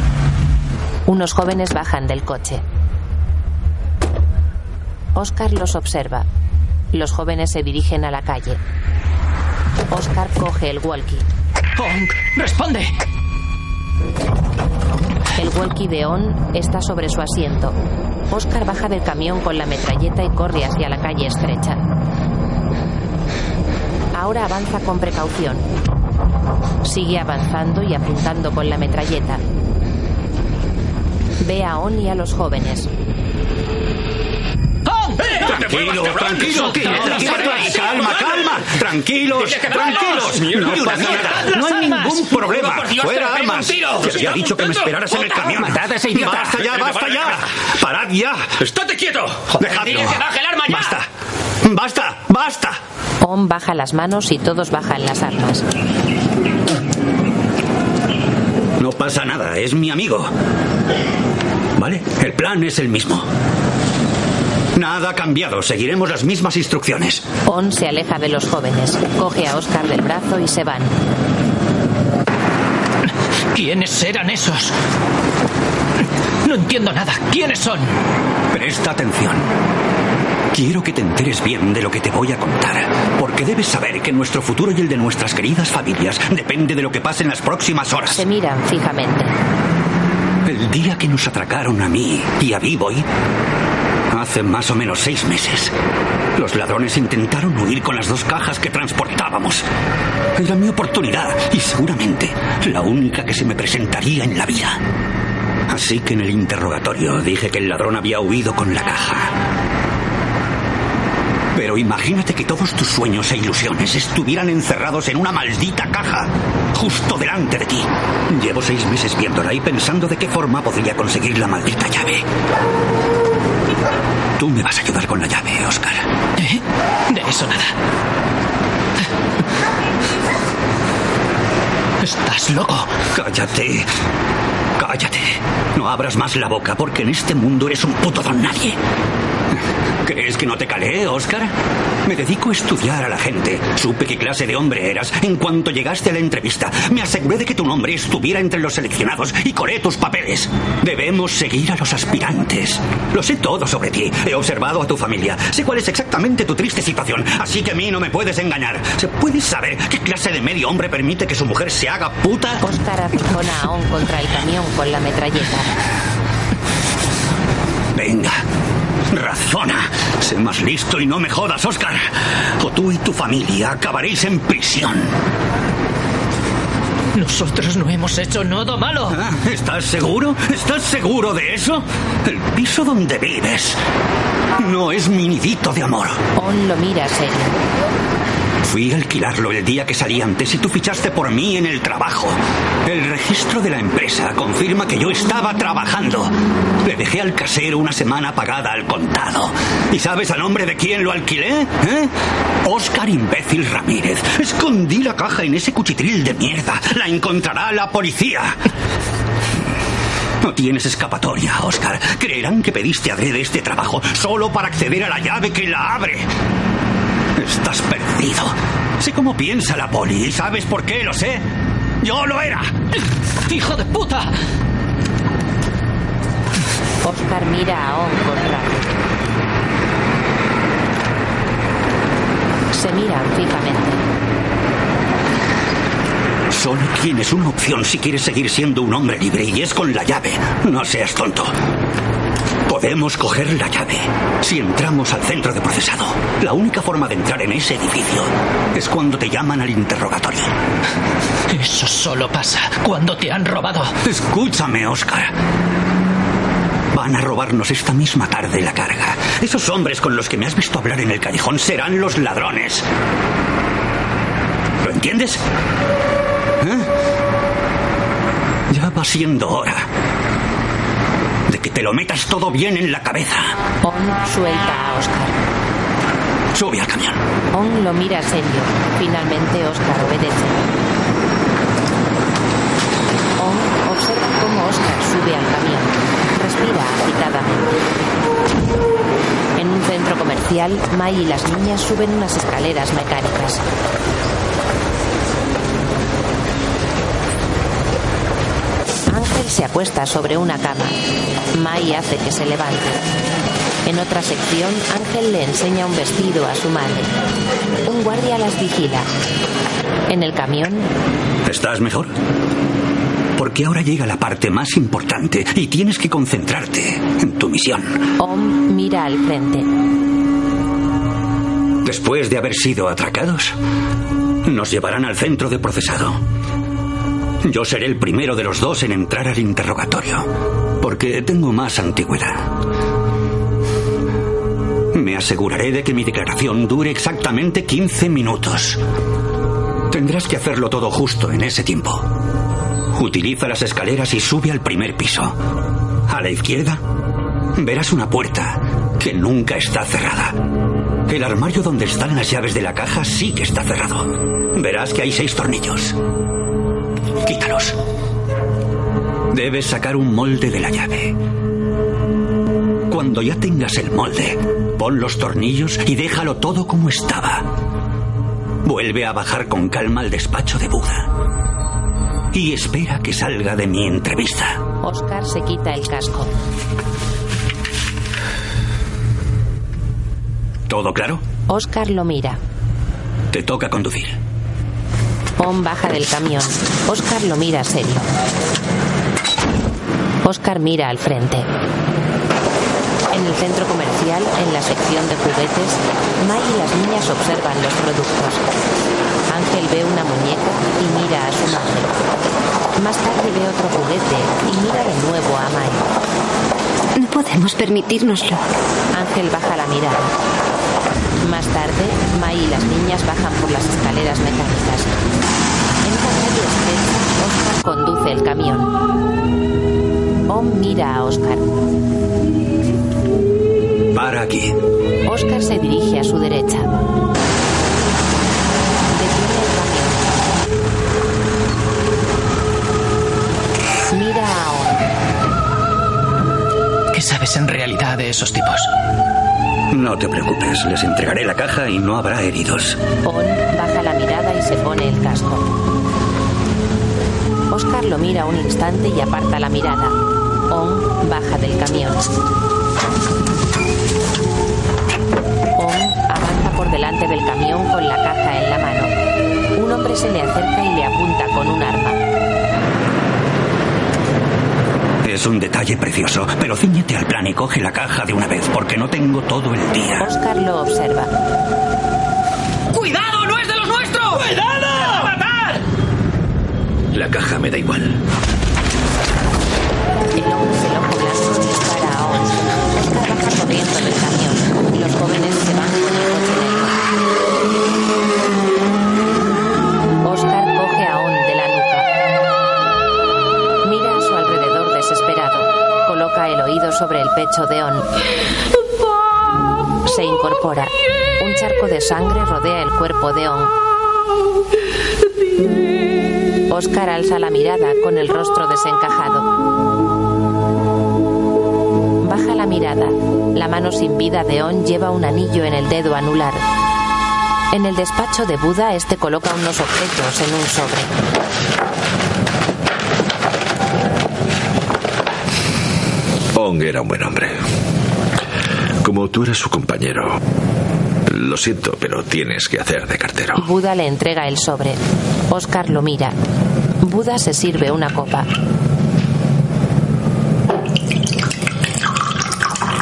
Speaker 1: Unos jóvenes bajan del coche. Oscar los observa. Los jóvenes se dirigen a la calle. Oscar coge el walkie.
Speaker 2: Onk, responde.
Speaker 1: El walkie de On está sobre su asiento. Oscar baja del camión con la metralleta y corre hacia la calle estrecha. Ahora avanza con precaución. Sigue avanzando y apuntando con la metralleta. Ve a On y a los jóvenes.
Speaker 13: Tranquilo, tranquilo, calma, calma, tranquilos, tranquilos, no pasa nada, no hay ningún problema, fuera armas. Te había dicho que me esperaras en el camión. Basta ya, basta ya, parad ya.
Speaker 7: ¡Estate quieto!
Speaker 13: Dejadlo.
Speaker 7: Dile que baje el arma ya.
Speaker 13: Basta, basta, basta.
Speaker 1: On baja las manos y todos bajan las armas.
Speaker 13: No pasa nada, es mi amigo. ¿Vale? El plan es el mismo. Nada ha cambiado, seguiremos las mismas instrucciones.
Speaker 1: On se aleja de los jóvenes, coge a Oscar del brazo y se van.
Speaker 2: ¿Quiénes eran esos? No entiendo nada. ¿Quiénes son?
Speaker 13: Presta atención. Quiero que te enteres bien de lo que te voy a contar, porque debes saber que nuestro futuro y el de nuestras queridas familias depende de lo que pase en las próximas horas.
Speaker 1: Se miran fijamente.
Speaker 13: El día que nos atracaron a mí y a B-Boy, hace más o menos seis meses, los ladrones intentaron huir con las dos cajas que transportábamos. Era mi oportunidad y seguramente la única que se me presentaría en la vida. Así que en el interrogatorio dije que el ladrón había huido con la caja. Pero imagínate que todos tus sueños e ilusiones estuvieran encerrados en una maldita caja, justo delante de ti. Llevo seis meses viéndola y pensando de qué forma podría conseguir la maldita llave. Tú me vas a ayudar con la llave, Oscar.
Speaker 2: ¿Eh? De eso nada. Estás loco.
Speaker 13: Cállate. Cállate. No abras más la boca porque en este mundo eres un puto don nadie. ¿Crees que no te calé, Oscar? Me dedico a estudiar a la gente. Supe qué clase de hombre eras en cuanto llegaste a la entrevista. Me aseguré de que tu nombre estuviera entre los seleccionados y coré tus papeles. Debemos seguir a los aspirantes. Lo sé todo sobre ti. He observado a tu familia. Sé cuál es exactamente tu triste situación. Así que a mí no me puedes engañar. ¿Se puede saber qué clase de medio hombre permite que su mujer se haga puta?
Speaker 1: Oscar a On contra el camión con la metralleta.
Speaker 13: Venga. Razona. Sé más listo y no me jodas, Oscar. O tú y tu familia acabaréis en prisión.
Speaker 2: Nosotros no hemos hecho nada malo.
Speaker 13: Ah, ¿Estás seguro? ¿Estás seguro de eso? El piso donde vives no es mi nidito de amor.
Speaker 1: On lo mira serio.
Speaker 13: Fui a alquilarlo el día que salí antes y tú fichaste por mí en el trabajo. El registro de la empresa confirma que yo estaba trabajando. Le dejé al casero una semana pagada al contado. ¿Y sabes a nombre de quién lo alquilé? ¿Eh? Oscar Imbécil Ramírez. Escondí la caja en ese cuchitril de mierda. La encontrará la policía. No tienes escapatoria, Oscar. Creerán que pediste adrede este trabajo solo para acceder a la llave que la abre. Estás perdido. Sé cómo piensa la poli. ¿Y sabes por qué? Lo sé. Yo lo era.
Speaker 2: ¡Hijo de puta!
Speaker 1: Oscar mira a On con rabia. Se miran fijamente.
Speaker 13: Solo tienes una opción si quieres seguir siendo un hombre libre y es con la llave. No seas tonto. Podemos coger la llave si entramos al centro de procesado. La única forma de entrar en ese edificio es cuando te llaman al interrogatorio.
Speaker 2: Eso solo pasa cuando te han robado.
Speaker 13: Escúchame, Oscar. Van a robarnos esta misma tarde la carga. Esos hombres con los que me has visto hablar en el callejón serán los ladrones. ¿Lo entiendes? ¿Eh? Ya va siendo hora que te lo metas todo bien en la cabeza.
Speaker 1: On suelta a Oscar.
Speaker 13: Sube al camión.
Speaker 1: On lo mira serio. Finalmente Oscar obedece. On observa cómo Oscar sube al camión. Respira agitadamente. En un centro comercial, May y las niñas suben unas escaleras mecánicas. Ángel se acuesta sobre una cama. May hace que se levante. En otra sección, Ángel le enseña un vestido a su madre. Un guardia las vigila. En el camión,
Speaker 13: ¿Estás mejor? porque ahora llega la parte más importante y tienes que concentrarte en tu misión.
Speaker 1: Om mira al frente.
Speaker 13: Después de haber sido atracados, nos llevarán al centro de procesado. Yo seré el primero de los dos en entrar al interrogatorio, porque tengo más antigüedad. Me aseguraré de que mi declaración dure exactamente 15 minutos. Tendrás que hacerlo todo justo en ese tiempo. Utiliza las escaleras y sube al primer piso. A la izquierda verás una puerta que nunca está cerrada. El armario donde están las llaves de la caja sí que está cerrado. Verás que hay seis tornillos. Debes sacar un molde de la llave. Cuando ya tengas el molde, pon los tornillos y déjalo todo como estaba. Vuelve a bajar con calma al despacho de Buda. Y espera que salga de mi entrevista.
Speaker 1: Oscar se quita el casco.
Speaker 13: ¿Todo claro?
Speaker 1: Oscar lo mira.
Speaker 13: Te toca conducir.
Speaker 1: Om baja del camión. Oscar lo mira serio. Oscar mira al frente. En el centro comercial, en la sección de juguetes, May y las niñas observan los productos. Ángel ve una muñeca y mira a su madre. Más tarde ve otro juguete y mira de nuevo a May.
Speaker 4: No podemos permitírnoslo.
Speaker 1: Ángel baja la mirada. Más tarde, May y las niñas bajan por las escaleras mecánicas. En una calle estrecha, Oscar conduce el camión. Om mira a Oscar.
Speaker 13: Para aquí.
Speaker 1: Oscar se dirige a su derecha. Detiene el camión. Mira a Om.
Speaker 2: ¿Qué sabes en realidad de esos tipos?
Speaker 13: No te preocupes, les entregaré la caja y no habrá heridos.
Speaker 1: On baja la mirada y se pone el casco. Oscar lo mira un instante y aparta la mirada. On baja del camión. On avanza por delante del camión con la caja en la mano. Un hombre se le acerca y le apunta con un arma.
Speaker 13: Es un detalle precioso, pero ciñete al plan y coge la caja de una vez, porque no tengo todo el día.
Speaker 1: Oscar lo observa.
Speaker 7: ¡Cuidado! ¡No es de los nuestros! ¡Cuidado! ¡A matar!
Speaker 3: La caja me da igual.
Speaker 1: El hombre del ojo blanco dispara a On. Oscar baja corriendo del camión. Los jóvenes se van con el coche. Oscar coge a On de la nuca. Mira a su alrededor desesperado. Coloca el oído sobre el pecho de On. Se incorpora. Un charco de sangre rodea el cuerpo de On. Oscar alza la mirada con el rostro desencajado. Baja la mirada. La mano sin vida de On lleva un anillo en el dedo anular. En el despacho de Buda, este coloca unos objetos en un sobre.
Speaker 14: Ong era un buen hombre. Como tú eras su compañero. Lo siento, pero tienes que hacer de cartero.
Speaker 1: Buda le entrega el sobre. Oscar lo mira. Buda se sirve una copa.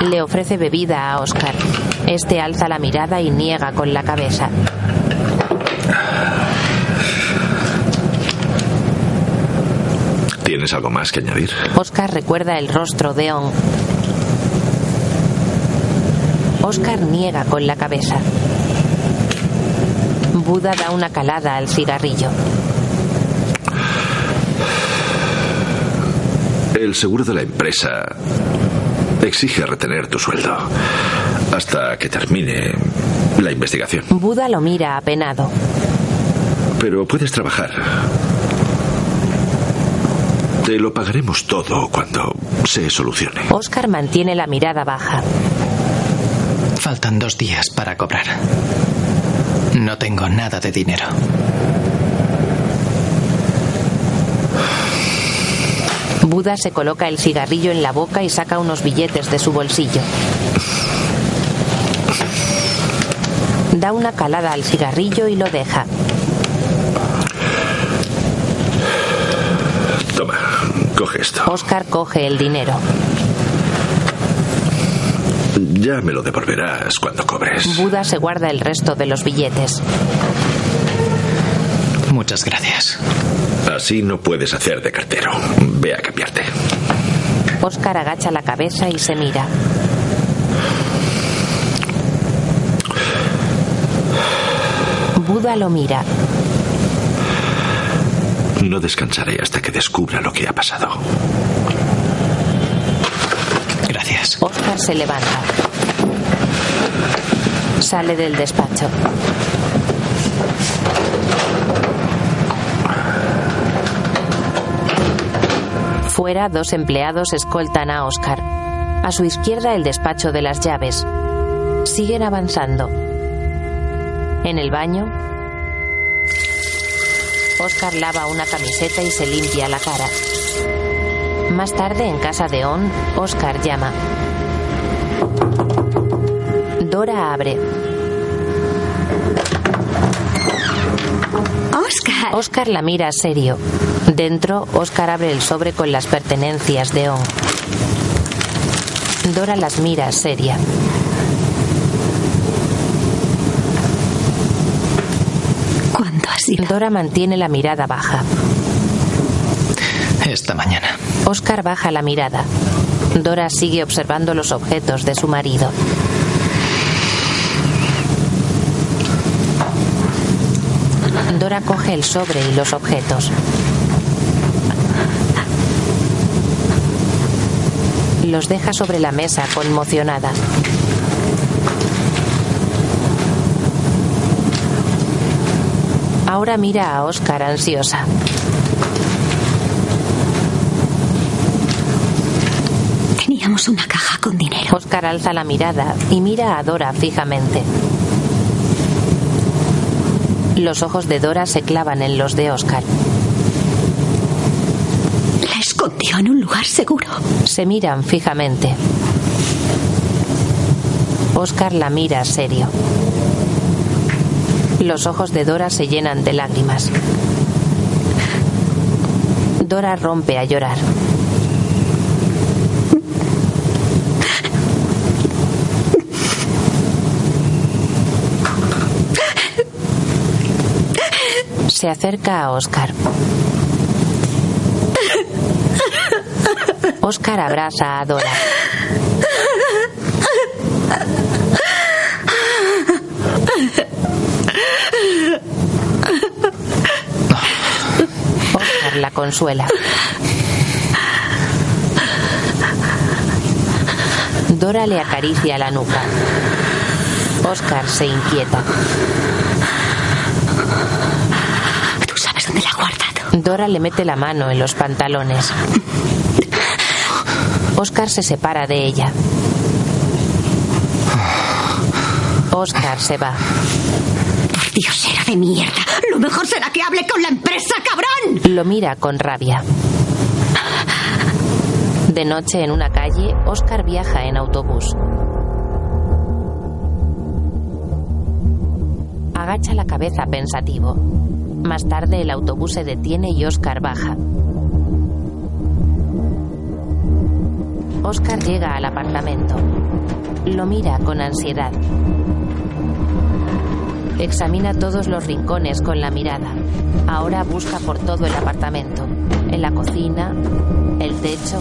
Speaker 1: Le ofrece bebida a Oscar. Este alza la mirada y niega con la cabeza.
Speaker 14: ¿Tienes algo más que añadir?
Speaker 1: Oscar recuerda el rostro de On. Oscar niega con la cabeza. Buda da una calada al cigarrillo.
Speaker 14: El seguro de la empresa exige retener tu sueldo hasta que termine la investigación.
Speaker 1: Buda lo mira apenado.
Speaker 14: Pero puedes trabajar. Te lo pagaremos todo cuando se solucione.
Speaker 1: Oscar mantiene la mirada baja.
Speaker 2: Faltan dos días para cobrar. No tengo nada de dinero.
Speaker 1: Buda se coloca el cigarrillo en la boca y saca unos billetes de su bolsillo. Da una calada al cigarrillo y lo deja.
Speaker 14: Toma. Coge esto.
Speaker 1: Oscar coge el dinero.
Speaker 14: Ya me lo devolverás cuando cobres.
Speaker 1: Buda se guarda el resto de los billetes.
Speaker 2: Muchas gracias.
Speaker 14: Así no puedes hacer de cartero. Ve a cambiarte.
Speaker 1: Oscar agacha la cabeza y se mira. Buda lo mira.
Speaker 14: No descansaré hasta que descubra lo que ha pasado.
Speaker 2: Gracias.
Speaker 1: Oscar se levanta. Sale del despacho. Fuera, dos empleados escoltan a Oscar. A su izquierda, el despacho de las llaves. Siguen avanzando. En el baño, Oscar lava una camiseta y se limpia la cara. Más tarde, en casa de On, Oscar llama. Dora abre.
Speaker 4: Oscar.
Speaker 1: Oscar la mira serio. Dentro, Oscar abre el sobre con las pertenencias de On. Dora las mira seria.
Speaker 4: ¿Cuándo has ido?
Speaker 1: Dora mantiene la mirada baja.
Speaker 2: Esta mañana.
Speaker 1: Oscar baja la mirada. Dora sigue observando los objetos de su marido. Dora coge el sobre y los objetos. Los deja sobre la mesa conmocionada. Ahora mira a Oscar ansiosa.
Speaker 4: Teníamos una caja con dinero.
Speaker 1: Oscar alza la mirada y mira a Dora fijamente. Los ojos de Dora se clavan en los de Oscar.
Speaker 4: La escondió en un lugar seguro.
Speaker 1: Se miran fijamente. Oscar la mira serio. Los ojos de Dora se llenan de lágrimas. Dora rompe a llorar. Se acerca a Oscar. Oscar abraza a Dora. Oscar la consuela. Dora le acaricia la nuca. Oscar se inquieta.
Speaker 4: Tú sabes dónde la he guardado.
Speaker 1: Dora le mete la mano en los pantalones. Oscar se separa de ella. Oscar se va.
Speaker 4: Por Dios, era de mierda. Lo mejor será que hable con la empresa, cabrón.
Speaker 1: Lo mira con rabia. De noche en una calle, Oscar viaja en autobús. Agacha la cabeza pensativo. Más tarde el autobús se detiene y Oscar baja. Oscar llega al apartamento. Lo mira con ansiedad. Examina todos los rincones con la mirada. Ahora busca por todo el apartamento. En la cocina, el techo.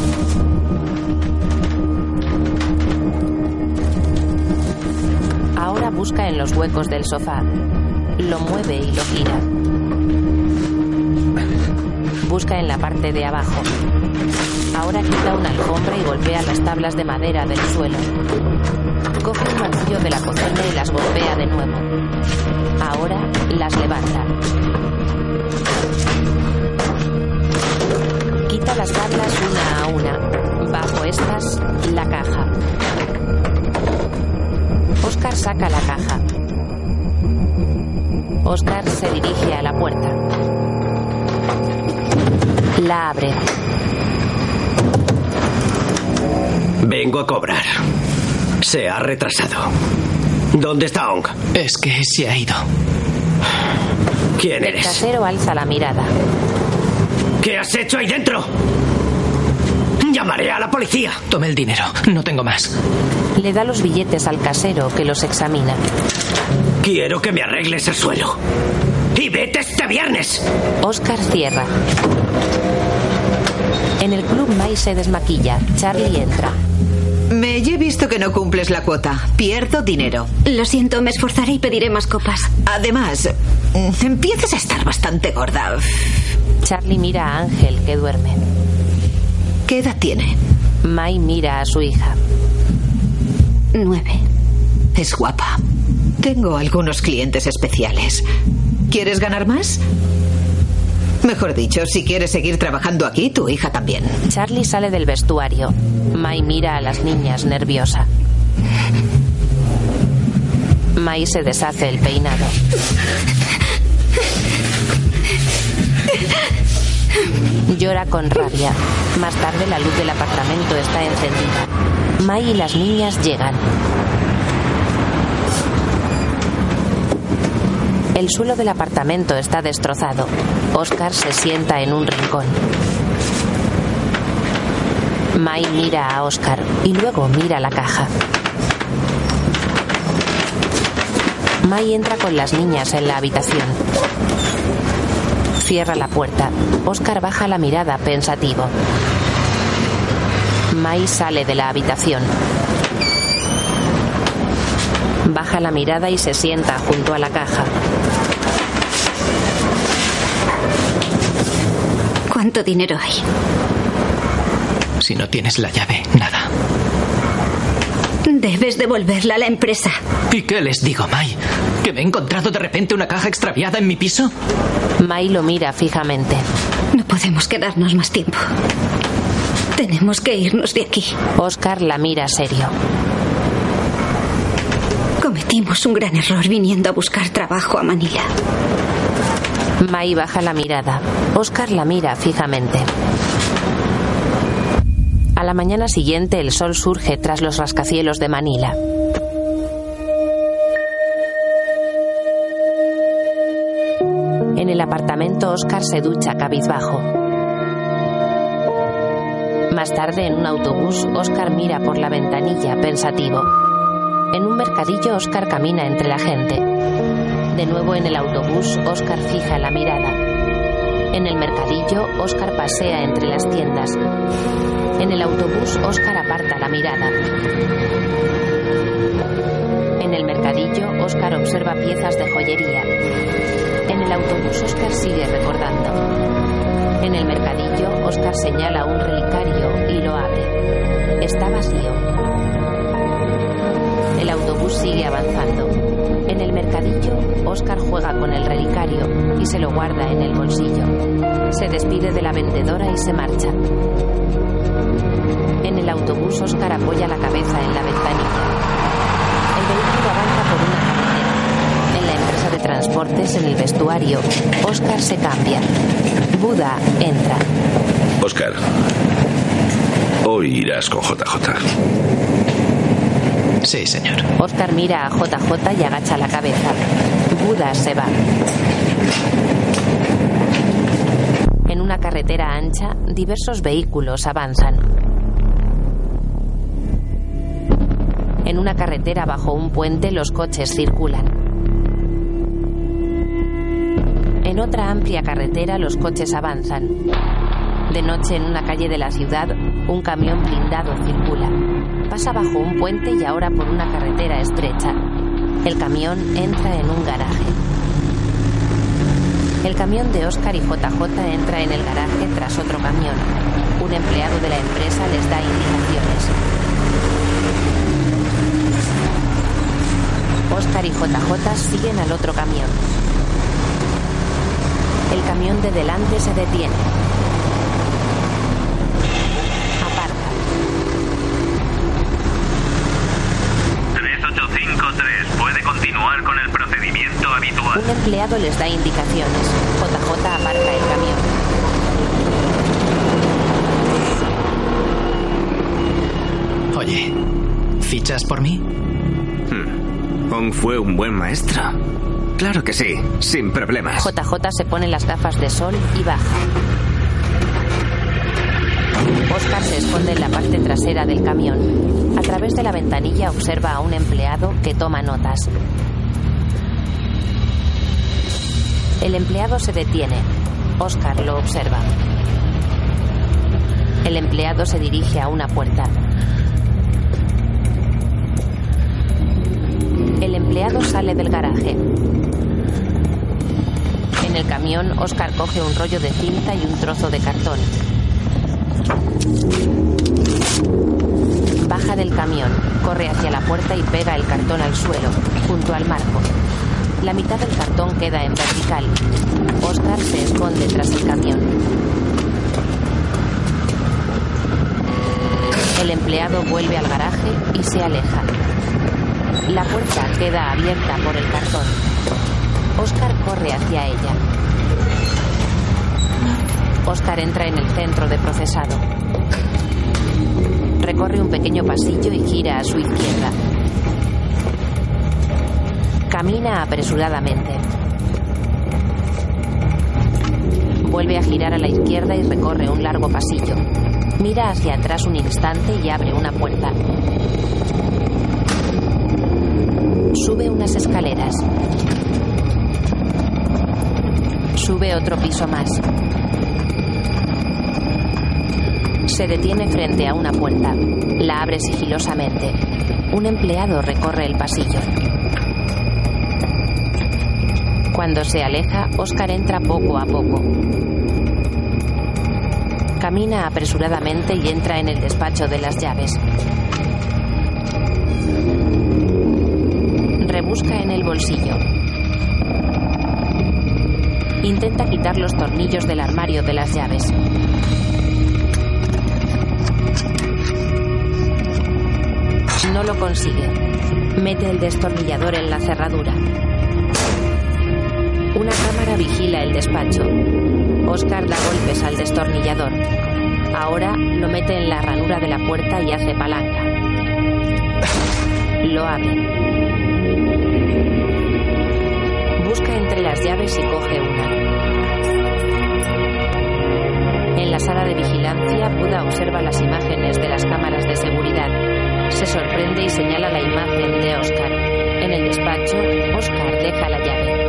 Speaker 1: Ahora busca en los huecos del sofá. Lo mueve y lo gira. Busca en la parte de abajo. Ahora quita una alfombra y golpea las tablas de madera del suelo. Coge un martillo de la cocina y las golpea de nuevo. Ahora las levanta. Quita las tablas una a una. Bajo estas, la caja. Oscar saca la caja. Oscar se dirige a la puerta. La abre.
Speaker 6: Vengo a cobrar. Se ha retrasado. ¿Dónde está Ong?
Speaker 2: Es que se ha ido.
Speaker 6: ¿Quién
Speaker 1: El
Speaker 6: eres?
Speaker 1: casero alza la mirada.
Speaker 6: ¿Qué has hecho ahí dentro? Llamaré a la policía.
Speaker 2: Tome el dinero. No tengo más.
Speaker 1: Le da los billetes al casero que los examina.
Speaker 6: Quiero que me arregles el suelo. Y vete este viernes.
Speaker 1: Oscar cierra. En el club Mai se desmaquilla. Charlie entra.
Speaker 12: Me he visto que no cumples la cuota. Pierdo dinero.
Speaker 4: Lo siento, me esforzaré y pediré más copas.
Speaker 12: Además, empiezas a estar bastante gorda.
Speaker 1: Charlie mira a Ángel, que duerme.
Speaker 12: ¿Qué edad tiene?
Speaker 1: Mai mira a su hija.
Speaker 4: Nueve.
Speaker 12: Es guapa. Tengo algunos clientes especiales. ¿Quieres ganar más? Mejor dicho, si quieres seguir trabajando aquí, tu hija también.
Speaker 1: Charlie sale del vestuario. Mai mira a las niñas nerviosa. Mai se deshace el peinado. Llora con rabia. Más tarde la luz del apartamento está encendida. Mai y las niñas llegan. El suelo del apartamento está destrozado. Oscar se sienta en un rincón. Mai mira a Oscar y luego mira la caja. Mai entra con las niñas en la habitación. Cierra la puerta. Oscar baja la mirada pensativo. Mai sale de la habitación. Baja la mirada y se sienta junto a la caja.
Speaker 4: ¿Cuánto dinero hay?
Speaker 2: Si no tienes la llave, nada.
Speaker 4: Debes devolverla a la empresa.
Speaker 2: ¿Y qué les digo, Mai? ¿Que me he encontrado de repente una caja extraviada en mi piso?
Speaker 1: Mai lo mira fijamente.
Speaker 4: No podemos quedarnos más tiempo. Tenemos que irnos de aquí.
Speaker 1: Oscar la mira serio.
Speaker 4: Cometimos un gran error viniendo a buscar trabajo a Manila.
Speaker 1: Mai baja la mirada. Oscar la mira fijamente. A la mañana siguiente el sol surge tras los rascacielos de Manila. En el apartamento Oscar se ducha cabizbajo. Más tarde en un autobús Oscar mira por la ventanilla pensativo. En un mercadillo Oscar camina entre la gente. De nuevo en el autobús Oscar fija la mirada. En el mercadillo Oscar pasea entre las tiendas. En el autobús Oscar aparta la mirada. En el mercadillo Oscar observa piezas de joyería. En el autobús Oscar sigue recordando. En el mercadillo Oscar señala un relicario y lo abre. Está vacío. El autobús sigue avanzando. En el mercadillo, Oscar juega con el relicario y se lo guarda en el bolsillo. Se despide de la vendedora y se marcha. En el autobús, Oscar apoya la cabeza en la ventanilla. El vehículo avanza por una carretera. En la empresa de transportes, en el vestuario, Oscar se cambia. Buda entra.
Speaker 14: Oscar, hoy irás con JJ.
Speaker 2: Sí, señor.
Speaker 1: Oscar mira a JJ y agacha la cabeza. Buda se va. En una carretera ancha, diversos vehículos avanzan. En una carretera bajo un puente los coches circulan. En otra amplia carretera los coches avanzan. De noche en una calle de la ciudad, un camión blindado circula. Pasa bajo un puente y ahora por una carretera estrecha. El camión entra en un garaje. El camión de Oscar y JJ entra en el garaje tras otro camión. Un empleado de la empresa les da indicaciones. Oscar y JJ siguen al otro camión. El camión de delante se detiene. Aparca.
Speaker 17: 3853 puede continuar con el procedimiento habitual.
Speaker 1: Un empleado les da indicaciones. JJ aparca el camión.
Speaker 2: Oye, ¿fichas por mí?
Speaker 16: Hmm. Ong fue un buen maestro. Claro que sí, sin problemas.
Speaker 1: JJ se pone las gafas de sol y baja. Oscar se esconde en la parte trasera del camión. A través de la ventanilla observa a un empleado que toma notas. El empleado se detiene. Oscar lo observa. El empleado se dirige a una puerta. El empleado sale del garaje. En el camión, Oscar coge un rollo de cinta y un trozo de cartón. Baja del camión, corre hacia la puerta y pega el cartón al suelo, junto al marco. La mitad del cartón queda en vertical. Oscar se esconde tras el camión. El empleado vuelve al garaje y se aleja. La puerta queda abierta por el cartón. Oscar corre hacia ella. Oscar entra en el centro de procesado. Recorre un pequeño pasillo y gira a su izquierda. Camina apresuradamente. Vuelve a girar a la izquierda y recorre un largo pasillo. Mira hacia atrás un instante y abre una puerta. Sube unas escaleras. Sube otro piso más. Se detiene frente a una puerta. La abre sigilosamente. Un empleado recorre el pasillo. Cuando se aleja, Oscar entra poco a poco. Camina apresuradamente y entra en el despacho de las llaves. Rebusca en el bolsillo. Intenta quitar los tornillos del armario de las llaves. No lo consigue. Mete el destornillador en la cerradura. Una cámara vigila el despacho. Oscar da golpes al destornillador. Ahora lo mete en la ranura de la puerta y hace palanca. Lo abre. Busca entre las llaves y coge una. En la sala de vigilancia, Buda observa las imágenes de las cámaras de seguridad. Se sorprende y señala la imagen de Oscar. En el despacho, Oscar deja la llave.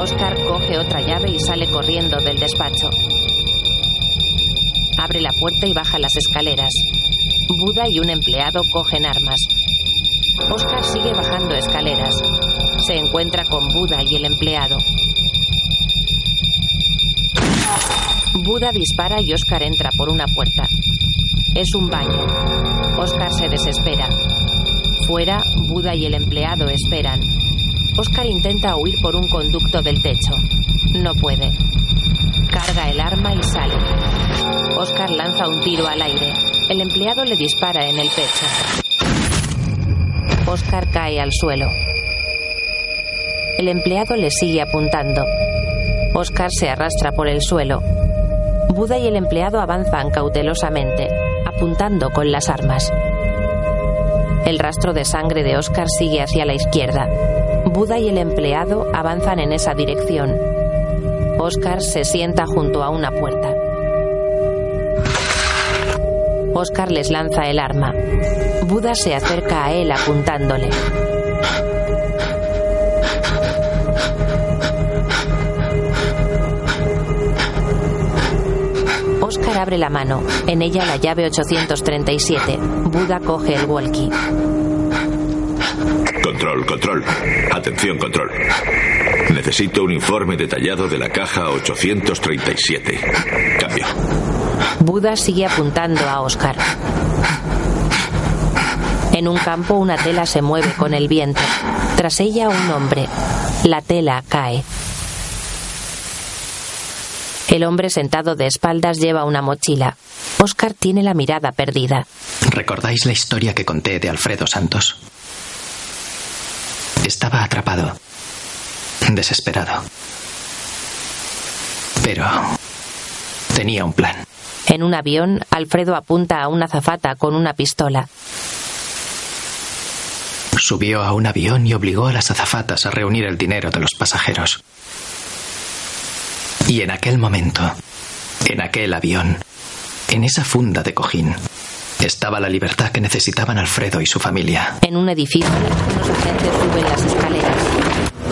Speaker 1: Oscar coge otra llave y sale corriendo del despacho. Abre la puerta y baja las escaleras. Buda y un empleado cogen armas. Oscar sigue bajando escaleras. Se encuentra con Buda y el empleado. Buda dispara y Oscar entra por una puerta. Es un baño. Oscar se desespera. Fuera, Buda y el empleado esperan. Oscar intenta huir por un conducto del techo. No puede. Carga el arma y sale. Oscar lanza un tiro al aire. El empleado le dispara en el pecho. Oscar cae al suelo. El empleado le sigue apuntando. Oscar se arrastra por el suelo. Buda y el empleado avanzan cautelosamente, apuntando con las armas. El rastro de sangre de Oscar sigue hacia la izquierda. Buda y el empleado avanzan en esa dirección. Oscar se sienta junto a una puerta. Oscar les lanza el arma. Buda se acerca a él apuntándole. Oscar abre la mano. En ella la llave 837. Buda coge el walkie.
Speaker 14: Control, control. Atención, control. Necesito un informe detallado de la caja 837. Cambio.
Speaker 1: Buda sigue apuntando a Oscar. En un campo una tela se mueve con el viento. Tras ella un hombre. La tela cae. El hombre sentado de espaldas lleva una mochila. Oscar tiene la mirada perdida.
Speaker 2: ¿Recordáis la historia que conté de Alfredo Santos? Estaba atrapado, desesperado. Pero tenía un plan.
Speaker 1: En un avión, Alfredo apunta a una azafata con una pistola.
Speaker 2: Subió a un avión y obligó a las azafatas a reunir el dinero de los pasajeros. Y en aquel momento En aquel avión, en esa funda de cojín, estaba la libertad que necesitaban Alfredo y su familia.
Speaker 1: En un edificio, unos agentes suben las escaleras.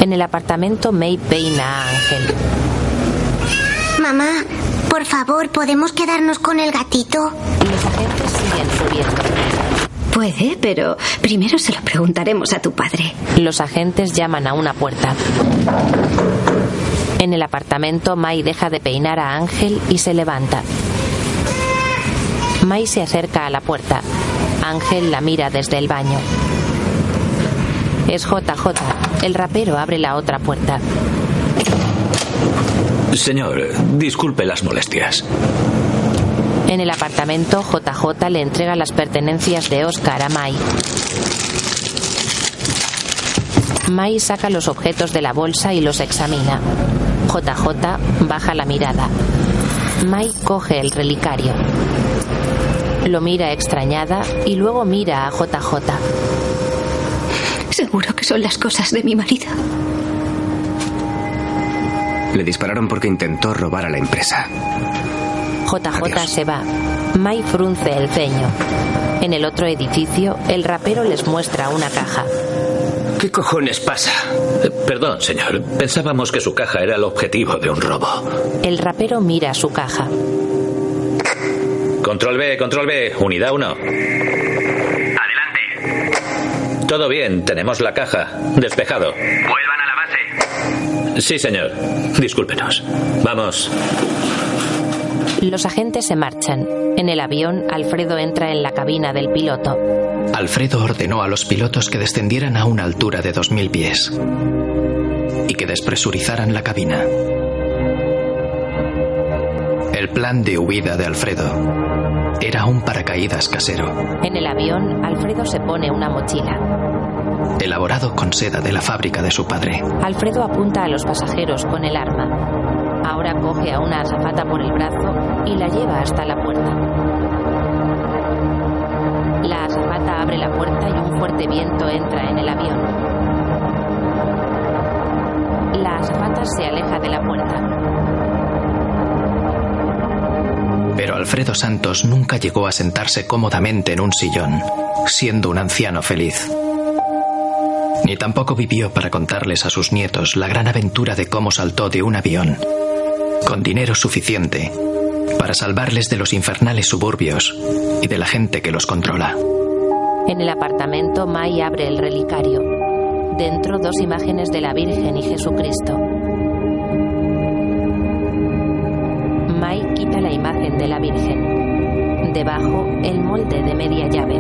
Speaker 1: En el apartamento, May peina a Ángel.
Speaker 5: Mamá, por favor, ¿podemos quedarnos con el gatito?
Speaker 1: Los agentes siguen subiendo.
Speaker 4: Puede, pero primero se lo preguntaremos a tu padre.
Speaker 1: Los agentes llaman a una puerta. En el apartamento, May deja de peinar a Ángel y se levanta. May se acerca a la puerta. Ángel la mira desde el baño. Es JJ. El rapero abre la otra puerta.
Speaker 14: Señor, disculpe las molestias.
Speaker 1: En el apartamento, JJ le entrega las pertenencias de Oscar a May. May saca los objetos de la bolsa y los examina. JJ baja la mirada. May coge el relicario. Lo mira extrañada y luego mira a JJ.
Speaker 4: Seguro que son las cosas de mi marido.
Speaker 16: Le dispararon porque intentó robar a la empresa.
Speaker 1: JJ se va. May frunce el ceño. En el otro edificio, el rapero les muestra una caja.
Speaker 3: ¿Qué cojones pasa?
Speaker 14: Eh, Perdón, señor. Pensábamos que su caja era el objetivo de un robo.
Speaker 1: El rapero mira su caja.
Speaker 14: Control B, control B. Unidad 1.
Speaker 17: Adelante.
Speaker 14: Todo bien, tenemos la caja. Despejado.
Speaker 17: Vuelvan a la base.
Speaker 14: Sí, señor. Discúlpenos. Vamos.
Speaker 1: Los agentes se marchan. En el avión, Alfredo entra en la cabina del piloto.
Speaker 2: Alfredo ordenó a los pilotos que descendieran a una altura de 2.000 pies y que despresurizaran la cabina. El plan de huida de Alfredo era un paracaídas casero,
Speaker 1: En el avión, Alfredo se pone una mochila.
Speaker 2: elaborado con seda de la fábrica de su padre.
Speaker 1: Alfredo apunta a los pasajeros con el arma. Ahora coge a una azafata por el brazo y la lleva hasta la puerta. La azafata abre la puerta y un fuerte viento entra en el avión. La azafata se aleja de la puerta.
Speaker 2: Pero Alfredo Santos nunca llegó a sentarse cómodamente en un sillón, siendo un anciano feliz. Ni tampoco vivió para contarles a sus nietos la gran aventura de cómo saltó de un avión, con dinero suficiente para salvarles de los infernales suburbios y de la gente que los controla.
Speaker 1: En el apartamento, May abre el relicario. Dentro, dos imágenes de la Virgen y Jesucristo. La imagen de la Virgen. Debajo, el molde de media llave.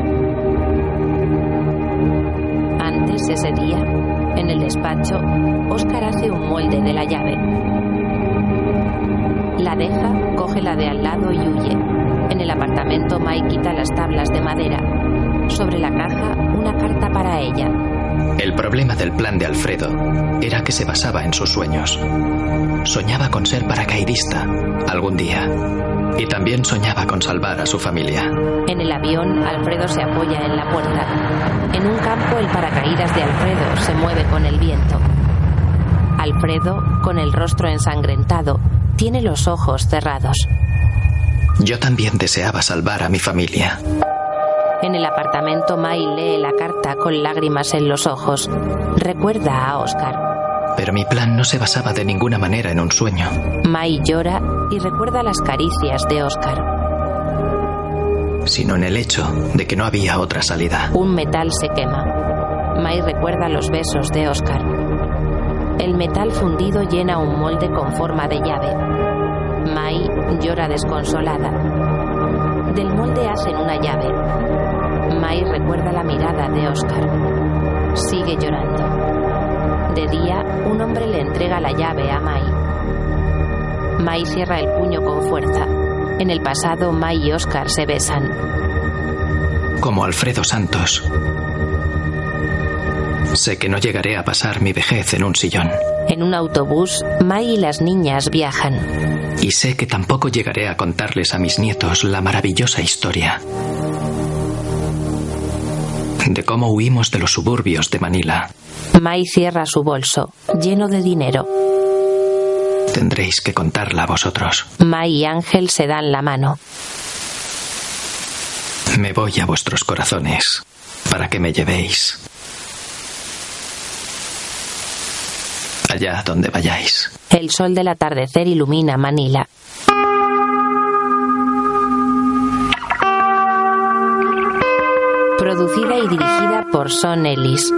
Speaker 1: Antes, ese día, en el despacho, Oscar hace un molde de la llave. La deja, coge la de al lado y huye. En el apartamento, May quita las tablas de madera. Sobre la caja, una carta para ella.
Speaker 2: El problema del plan de Alfredo era que se basaba en sus sueños. Soñaba con ser paracaidista algún día. Y también soñaba con salvar a su familia.
Speaker 1: En el avión, Alfredo se apoya en la puerta. En un campo, el paracaídas de Alfredo se mueve con el viento. Alfredo, con el rostro ensangrentado, tiene los ojos cerrados.
Speaker 2: Yo también deseaba salvar a mi familia.
Speaker 1: En el apartamento, May lee la carta con lágrimas en los ojos. Recuerda a Oscar.
Speaker 2: Pero mi plan no se basaba de ninguna manera en un sueño.
Speaker 1: May llora y recuerda las caricias de Oscar.
Speaker 2: sino en el hecho de que no había otra salida.
Speaker 1: Un metal se quema. May recuerda los besos de Oscar. El metal fundido llena un molde con forma de llave. May llora desconsolada. Del molde hacen una llave. May recuerda la mirada de Oscar. Sigue llorando. De día, un hombre le entrega la llave a May. May cierra el puño con fuerza. En el pasado, May y Oscar se besan.
Speaker 2: Como Alfredo Santos. Sé que no llegaré a pasar mi vejez en un sillón.
Speaker 1: En un autobús, May y las niñas viajan.
Speaker 2: Y sé que tampoco llegaré a contarles a mis nietos la maravillosa historia de cómo huimos de los suburbios de Manila.
Speaker 1: May cierra su bolso, lleno de dinero.
Speaker 2: Tendréis que contarla a vosotros.
Speaker 1: Mai y Ángel se dan la mano.
Speaker 2: Me voy a vuestros corazones para que me llevéis. Allá donde vayáis.
Speaker 1: El sol del atardecer ilumina Manila. Producida y dirigida por Son Ellis.